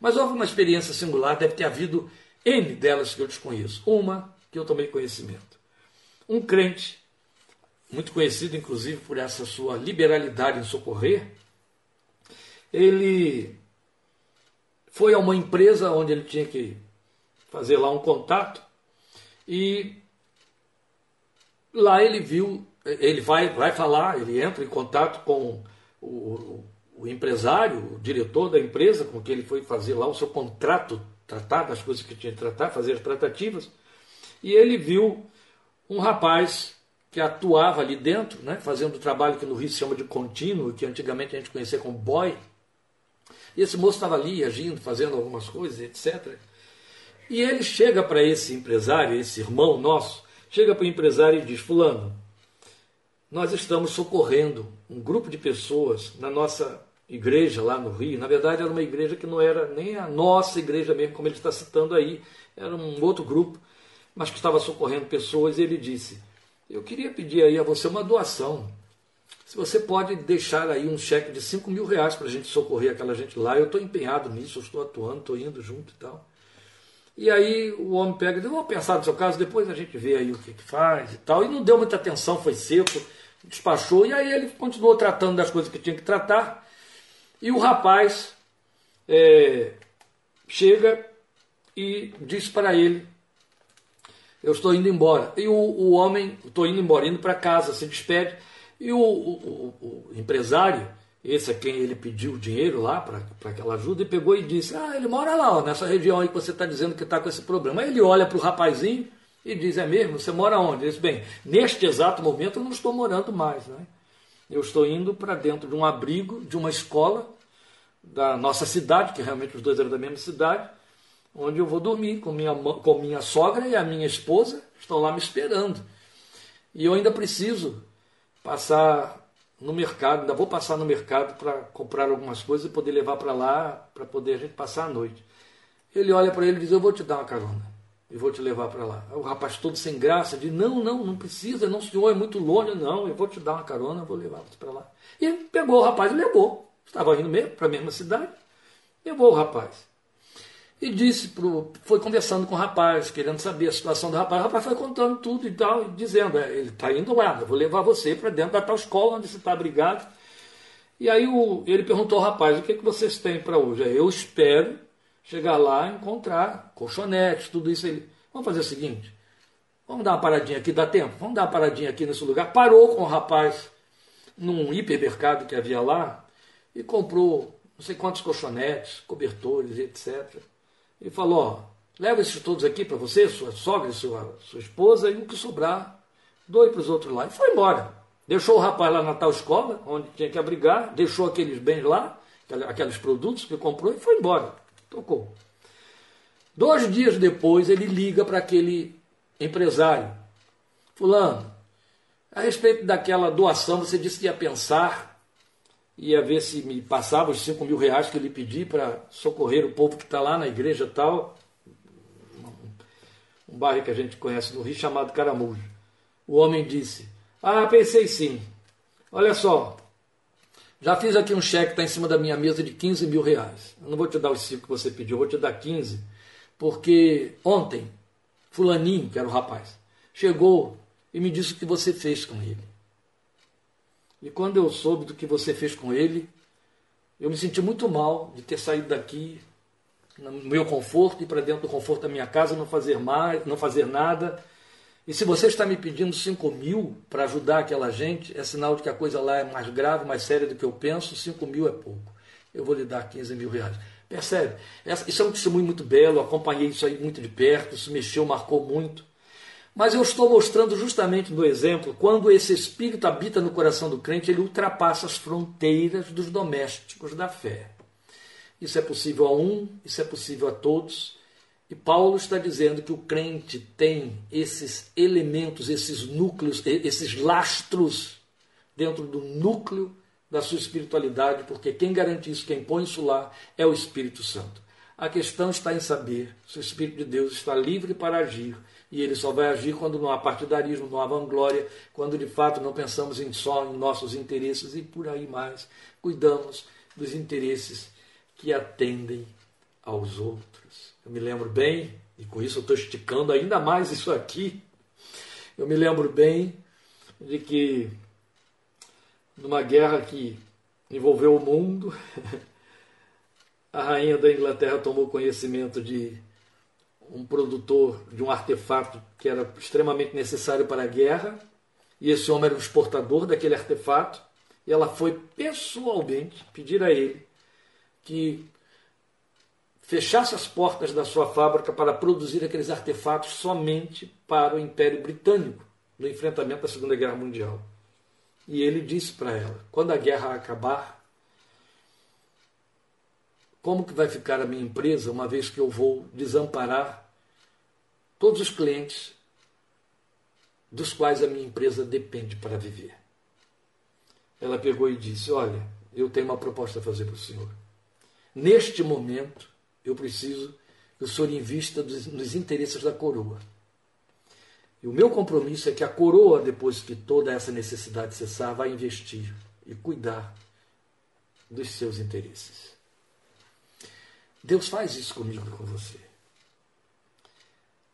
Mas houve uma experiência singular, deve ter havido N delas que eu desconheço. Uma que eu tomei conhecimento. Um crente, muito conhecido inclusive por essa sua liberalidade em socorrer, ele foi a uma empresa onde ele tinha que fazer lá um contato e lá ele viu, ele vai, vai falar, ele entra em contato com o, o, empresário, o diretor da empresa com que ele foi fazer lá o seu contrato, tratar das coisas que tinha que tratar, fazer as tratativas, e ele viu um rapaz que atuava ali dentro, né, fazendo o trabalho que no Rio se chama de contínuo, que antigamente a gente conhecia como boy. E esse moço estava ali agindo, fazendo algumas coisas, etc. E ele chega para esse empresário, esse irmão nosso, chega para o empresário e diz: Fulano, nós estamos socorrendo um grupo de pessoas na nossa igreja lá no Rio. Na verdade, era uma igreja que não era nem a nossa igreja mesmo, como ele está citando aí, era um outro grupo mas que estava socorrendo pessoas, ele disse: Eu queria pedir aí a você uma doação. Se você pode deixar aí um cheque de 5 mil reais para a gente socorrer aquela gente lá, eu estou empenhado nisso, eu estou atuando, estou indo junto e tal. E aí o homem pega e diz, vamos pensar no seu caso, depois a gente vê aí o que, que faz e tal. E não deu muita atenção, foi seco, despachou, e aí ele continuou tratando das coisas que tinha que tratar. E o rapaz é, chega e diz para ele, eu estou indo embora. E o, o homem, estou indo embora, indo para casa, se despede. E o, o, o, empresário, esse a quem ele pediu o dinheiro lá para aquela ajuda, e pegou e disse: Ah, ele mora lá, ó, nessa região aí que você está dizendo que está com esse problema. Aí ele olha para o rapazinho e diz: É mesmo? Você mora onde? Ele diz: Bem, neste exato momento eu não estou morando mais. Né? Eu estou indo para dentro de um abrigo, de uma escola da nossa cidade, que realmente os dois eram da mesma cidade, onde eu vou dormir com minha, com minha sogra e a minha esposa, estão lá me esperando. E eu ainda preciso passar no mercado, ainda vou passar no mercado para comprar algumas coisas e poder levar para lá, para poder a gente passar a noite. Ele olha para ele e diz: Eu vou te dar uma carona e vou te levar para lá. O rapaz todo sem graça diz: Não, não, não precisa, não, senhor, é muito longe, não, eu vou te dar uma carona, vou levar você para lá. E pegou o rapaz e levou. Estava indo mesmo para a mesma cidade, levou o rapaz e disse pro, foi conversando com o rapaz, querendo saber a situação do rapaz. O rapaz foi contando tudo e tal, dizendo: é, ele está indo lá, eu vou levar você para dentro da tal escola onde você está abrigado. E aí o, ele perguntou ao rapaz: o que, é que vocês têm para hoje? Eu espero chegar lá e encontrar colchonetes, tudo isso. Ele, vamos fazer o seguinte: vamos dar uma paradinha aqui, dá tempo? Vamos dar uma paradinha aqui nesse lugar. Parou com o rapaz num hipermercado que havia lá e comprou não sei quantos colchonetes, cobertores, etc. E falou: ó, leva esses todos aqui para você, sua sogra, sua, sua esposa, e o que sobrar, doe para os outros lá. E foi embora. Deixou o rapaz lá na tal escola, onde tinha que abrigar, deixou aqueles bens lá, aqueles produtos que comprou e foi embora. Tocou. Dois dias depois, ele liga para aquele empresário: Fulano, a respeito daquela doação, você disse que ia pensar ia ver se me passava os 5 mil reais que eu lhe pedi para socorrer o povo que está lá na igreja tal. Um bairro que a gente conhece no Rio chamado Caramujo. O homem disse: Ah, pensei sim. Olha só, já fiz aqui um cheque que está em cima da minha mesa de 15 mil reais. Eu não vou te dar os 5 que você pediu, vou te dar 15, porque ontem, Fulaninho, que era o rapaz, chegou e me disse o que você fez com ele. E quando eu soube do que você fez com ele, eu me senti muito mal de ter saído daqui no meu conforto e para dentro do conforto da minha casa, não fazer mais, não fazer nada. E se você está me pedindo 5 mil para ajudar aquela gente, é sinal de que a coisa lá é mais grave, mais séria do que eu penso. 5 mil é pouco. Eu vou lhe dar 15 mil reais. Percebe? Isso é um testemunho muito belo, acompanhei isso aí muito de perto, isso mexeu, marcou muito. Mas eu estou mostrando justamente no exemplo, quando esse espírito habita no coração do crente, ele ultrapassa as fronteiras dos domésticos da fé. Isso é possível a um, isso é possível a todos. E Paulo está dizendo que o crente tem esses elementos, esses núcleos, esses lastros dentro do núcleo da sua espiritualidade, porque quem garante isso, quem põe isso lá, é o Espírito Santo. A questão está em saber se o Espírito de Deus está livre para agir e ele só vai agir quando não há partidarismo, não há vanglória, quando de fato não pensamos em só em nossos interesses e por aí mais. Cuidamos dos interesses que atendem aos outros. Eu me lembro bem, e com isso eu estou esticando ainda mais isso aqui, eu me lembro bem de que numa guerra que envolveu o mundo, a rainha da Inglaterra tomou conhecimento de um produtor de um artefato que era extremamente necessário para a guerra, e esse homem era um exportador daquele artefato, e ela foi pessoalmente pedir a ele que fechasse as portas da sua fábrica para produzir aqueles artefatos somente para o Império Britânico no enfrentamento da Segunda Guerra Mundial. E ele disse para ela: quando a guerra acabar, como que vai ficar a minha empresa uma vez que eu vou desamparar todos os clientes dos quais a minha empresa depende para viver? Ela pegou e disse: Olha, eu tenho uma proposta a fazer para o senhor. Neste momento, eu preciso que o senhor invista nos interesses da coroa. E o meu compromisso é que a coroa, depois que toda essa necessidade cessar, vai investir e cuidar dos seus interesses. Deus faz isso comigo e com você.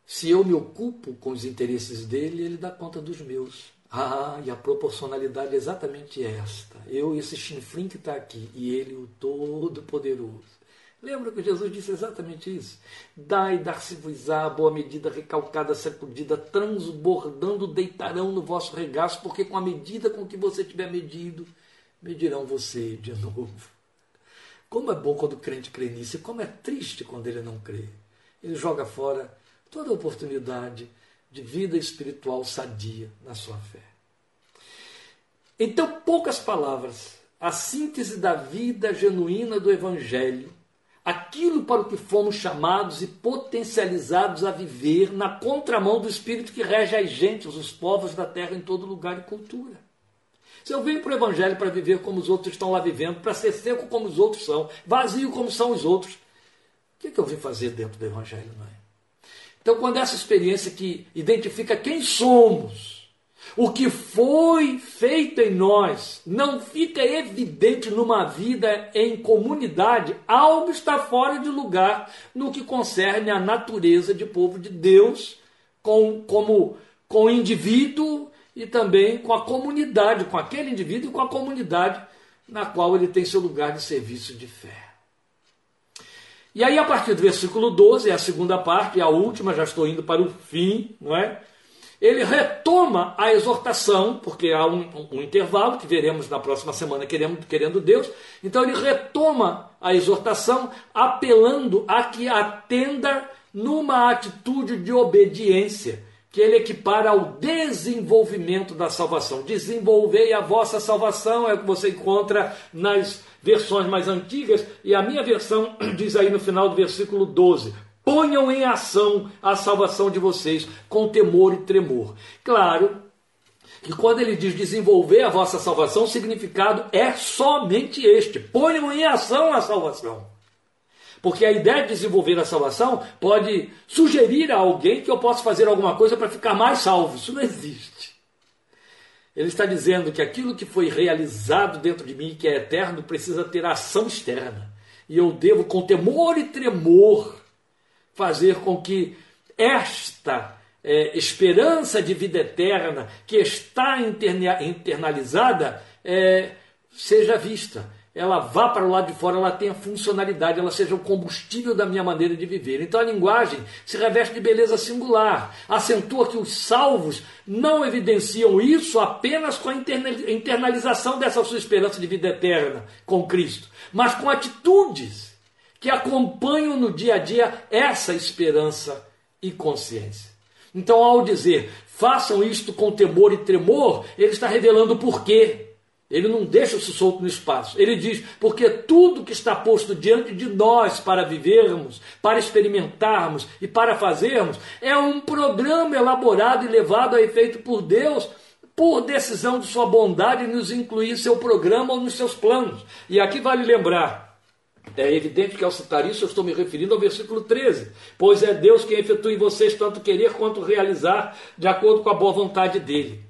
Se eu me ocupo com os interesses dele, ele dá conta dos meus. Ah, e a proporcionalidade é exatamente esta. Eu, esse chinfrim que está aqui, e ele, o Todo-Poderoso. Lembra que Jesus disse exatamente isso? Dai, dar-se-vos-á, boa medida, recalcada, sacudida, transbordando, deitarão no vosso regaço, porque com a medida com que você tiver medido, medirão você de novo. Como é bom quando o crente crê nisso, e como é triste quando ele não crê. Ele joga fora toda oportunidade de vida espiritual sadia na sua fé. Então, poucas palavras, a síntese da vida genuína do Evangelho aquilo para o que fomos chamados e potencializados a viver na contramão do espírito que rege as gentes, os povos da terra em todo lugar e cultura. Se eu venho para o Evangelho para viver como os outros estão lá vivendo, para ser seco como os outros são, vazio como são os outros, o que, é que eu vim fazer dentro do Evangelho, não é? Então, quando essa experiência que identifica quem somos, o que foi feito em nós não fica evidente numa vida em comunidade, algo está fora de lugar no que concerne a natureza de povo de Deus, com, como com indivíduo e também com a comunidade, com aquele indivíduo e com a comunidade na qual ele tem seu lugar de serviço de fé. E aí, a partir do versículo 12, é a segunda parte, e a última, já estou indo para o fim, não é? ele retoma a exortação, porque há um, um, intervalo que veremos na próxima semana, querendo, querendo Deus. Então ele retoma a exortação, apelando a que atenda numa atitude de obediência, que ele equipara ao desenvolvimento da salvação. Desenvolvei a vossa salvação, é o que você encontra nas versões mais antigas, e a minha versão diz aí no final do versículo 12: Ponham em ação a salvação de vocês com temor e tremor. Claro que quando ele diz desenvolver a vossa salvação, o significado é somente este: ponham em ação a salvação. Porque a ideia de desenvolver a salvação pode sugerir a alguém que eu possa fazer alguma coisa para ficar mais salvo. Isso não existe. Ele está dizendo que aquilo que foi realizado dentro de mim, que é eterno, precisa ter ação externa. E eu devo, com temor e tremor, fazer com que esta é, esperança de vida eterna que está interna, internalizada é, seja vista. Ela vá para o lado de fora, ela tenha funcionalidade, ela seja o combustível da minha maneira de viver. Então a linguagem se reveste de beleza singular. Acentua que os salvos não evidenciam isso apenas com a internalização dessa sua esperança de vida eterna com Cristo, mas com atitudes que acompanham no dia a dia essa esperança e consciência. Então, ao dizer façam isto com temor e tremor, ele está revelando o porquê. Ele não deixa se solto no espaço. Ele diz: porque tudo que está posto diante de nós para vivermos, para experimentarmos e para fazermos é um programa elaborado e levado a efeito por Deus por decisão de sua bondade nos incluir em seu programa ou nos seus planos. E aqui vale lembrar é evidente que ao citar isso eu estou me referindo ao versículo 13. Pois é Deus quem efetua em vocês tanto querer quanto realizar, de acordo com a boa vontade dele.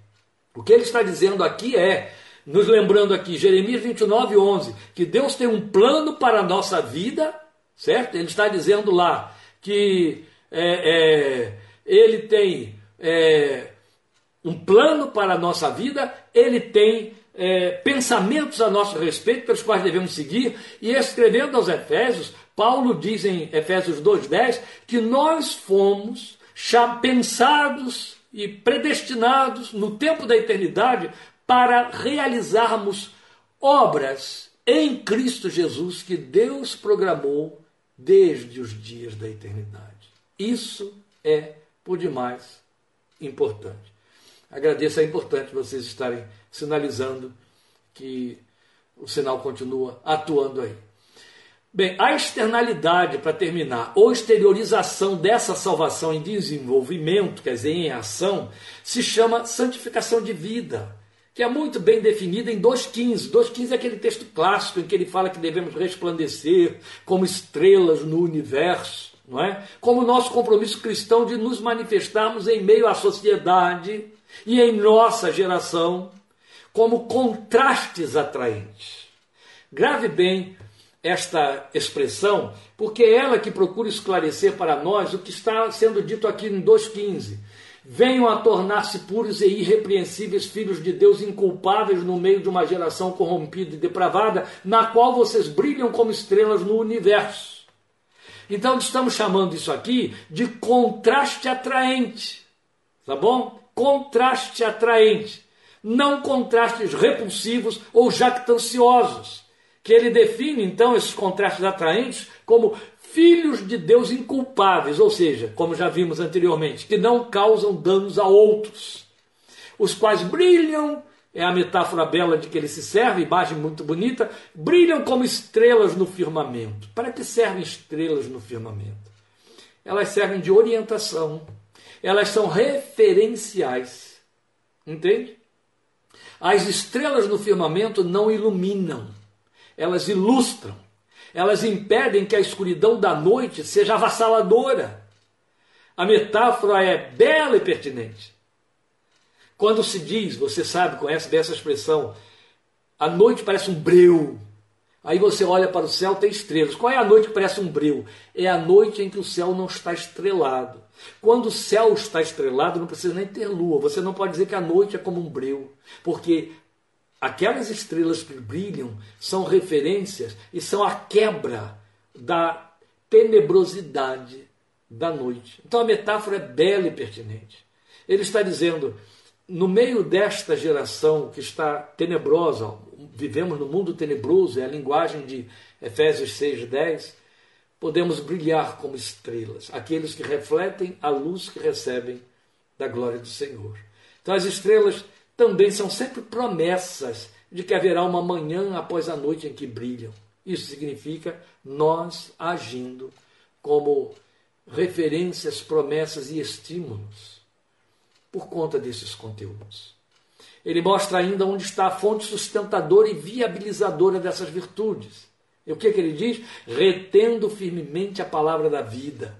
O que ele está dizendo aqui é, nos lembrando aqui, Jeremias 29, 11, que Deus tem um plano para a nossa vida, certo? Ele está dizendo lá que é, é, ele tem é, um plano para a nossa vida, ele tem é, pensamentos a nosso respeito pelos quais devemos seguir, e escrevendo aos Efésios, Paulo diz em Efésios 2,10 que nós fomos pensados e predestinados no tempo da eternidade para realizarmos obras em Cristo Jesus que Deus programou desde os dias da eternidade. Isso é por demais importante. Agradeço, é importante vocês estarem sinalizando que o sinal continua atuando aí. Bem, a externalidade, para terminar, ou exteriorização dessa salvação em desenvolvimento, quer dizer, em ação, se chama santificação de vida, que é muito bem definida em 2,15. 2,15 é aquele texto clássico em que ele fala que devemos resplandecer como estrelas no universo, não é? Como nosso compromisso cristão de nos manifestarmos em meio à sociedade e em nossa geração como contrastes atraentes. Grave bem esta expressão, porque é ela que procura esclarecer para nós o que está sendo dito aqui em 2,15. Venham a tornar-se puros e irrepreensíveis filhos de Deus, inculpáveis no meio de uma geração corrompida e depravada, na qual vocês brilham como estrelas no universo. Então estamos chamando isso aqui de contraste atraente. Tá bom? Contraste atraente. Não contrastes repulsivos ou jactanciosos que ele define então esses contrastes atraentes como filhos de Deus inculpáveis, ou seja, como já vimos anteriormente, que não causam danos a outros, os quais brilham, é a metáfora bela de que ele se serve, imagem muito bonita, brilham como estrelas no firmamento. Para que servem estrelas no firmamento? Elas servem de orientação, elas são referenciais, entende? As estrelas no firmamento não iluminam, elas ilustram, elas impedem que a escuridão da noite seja avassaladora. A metáfora é bela e pertinente. Quando se diz, você sabe, conhece dessa expressão, a noite parece um breu. Aí você olha para o céu, tem estrelas. Qual é a noite que parece um breu? É a noite em que o céu não está estrelado. Quando o céu está estrelado, não precisa nem ter lua. Você não pode dizer que a noite é como um breu, porque Aquelas estrelas que brilham são referências e são a quebra da tenebrosidade da noite. Então a metáfora é bela e pertinente. Ele está dizendo: no meio desta geração que está tenebrosa, vivemos no mundo tenebroso, é a linguagem de Efésios 6,10, podemos brilhar como estrelas, aqueles que refletem a luz que recebem da glória do Senhor. Então as estrelas também são sempre promessas de que haverá uma manhã após a noite em que brilham. Isso significa nós agindo como referências, promessas e estímulos por conta desses conteúdos. Ele mostra ainda onde está a fonte sustentadora e viabilizadora dessas virtudes. E o que, é que ele diz? Retendo firmemente a palavra da vida,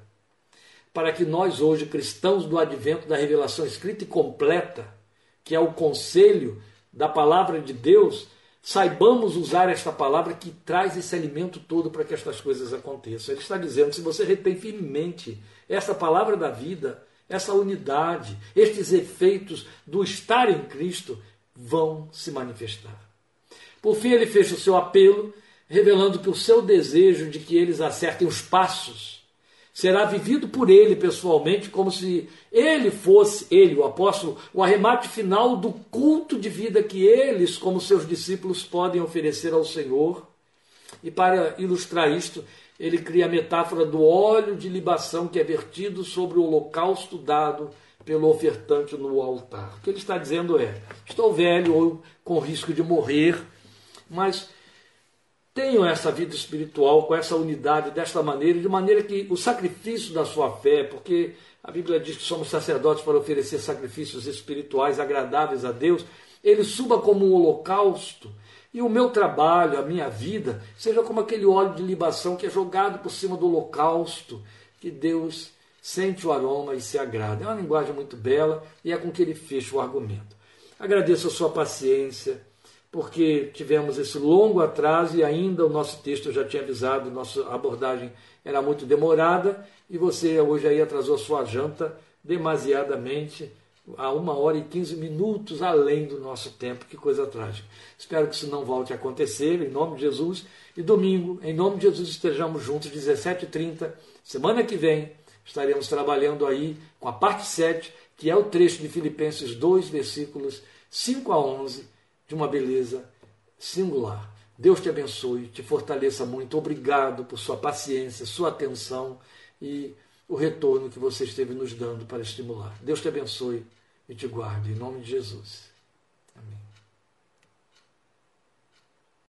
para que nós, hoje, cristãos do advento da revelação escrita e completa, que é o conselho da palavra de Deus, saibamos usar esta palavra que traz esse alimento todo para que estas coisas aconteçam. Ele está dizendo: se você retém firmemente essa palavra da vida, essa unidade, estes efeitos do estar em Cristo vão se manifestar. Por fim, ele fecha o seu apelo, revelando que o seu desejo de que eles acertem os passos será vivido por ele pessoalmente, como se ele fosse, ele, o apóstolo, o arremate final do culto de vida que eles, como seus discípulos, podem oferecer ao Senhor. E para ilustrar isto, ele cria a metáfora do óleo de libação que é vertido sobre o holocausto dado pelo ofertante no altar. O que ele está dizendo é: estou velho ou com risco de morrer, mas tenham essa vida espiritual com essa unidade desta maneira, de maneira que o sacrifício da sua fé, porque a Bíblia diz que somos sacerdotes para oferecer sacrifícios espirituais agradáveis a Deus, ele suba como um holocausto. E o meu trabalho, a minha vida, seja como aquele óleo de libação que é jogado por cima do holocausto, que Deus sente o aroma e se agrada. É uma linguagem muito bela e é com que ele fecha o argumento. Agradeço a sua paciência porque tivemos esse longo atraso e ainda o nosso texto, já tinha avisado, nossa abordagem era muito demorada e você hoje aí atrasou sua janta demasiadamente a uma hora e quinze minutos além do nosso tempo. Que coisa trágica. Espero que isso não volte a acontecer, em nome de Jesus. E domingo, em nome de Jesus, estejamos juntos, 17h30. Semana que vem, estaremos trabalhando aí com a parte 7, que é o trecho de Filipenses 2, versículos 5 a 11 de uma beleza singular. Deus te abençoe, te fortaleça muito. Obrigado por sua paciência, sua atenção e o retorno que você esteve nos dando para estimular. Deus te abençoe e te guarde. Em nome de Jesus.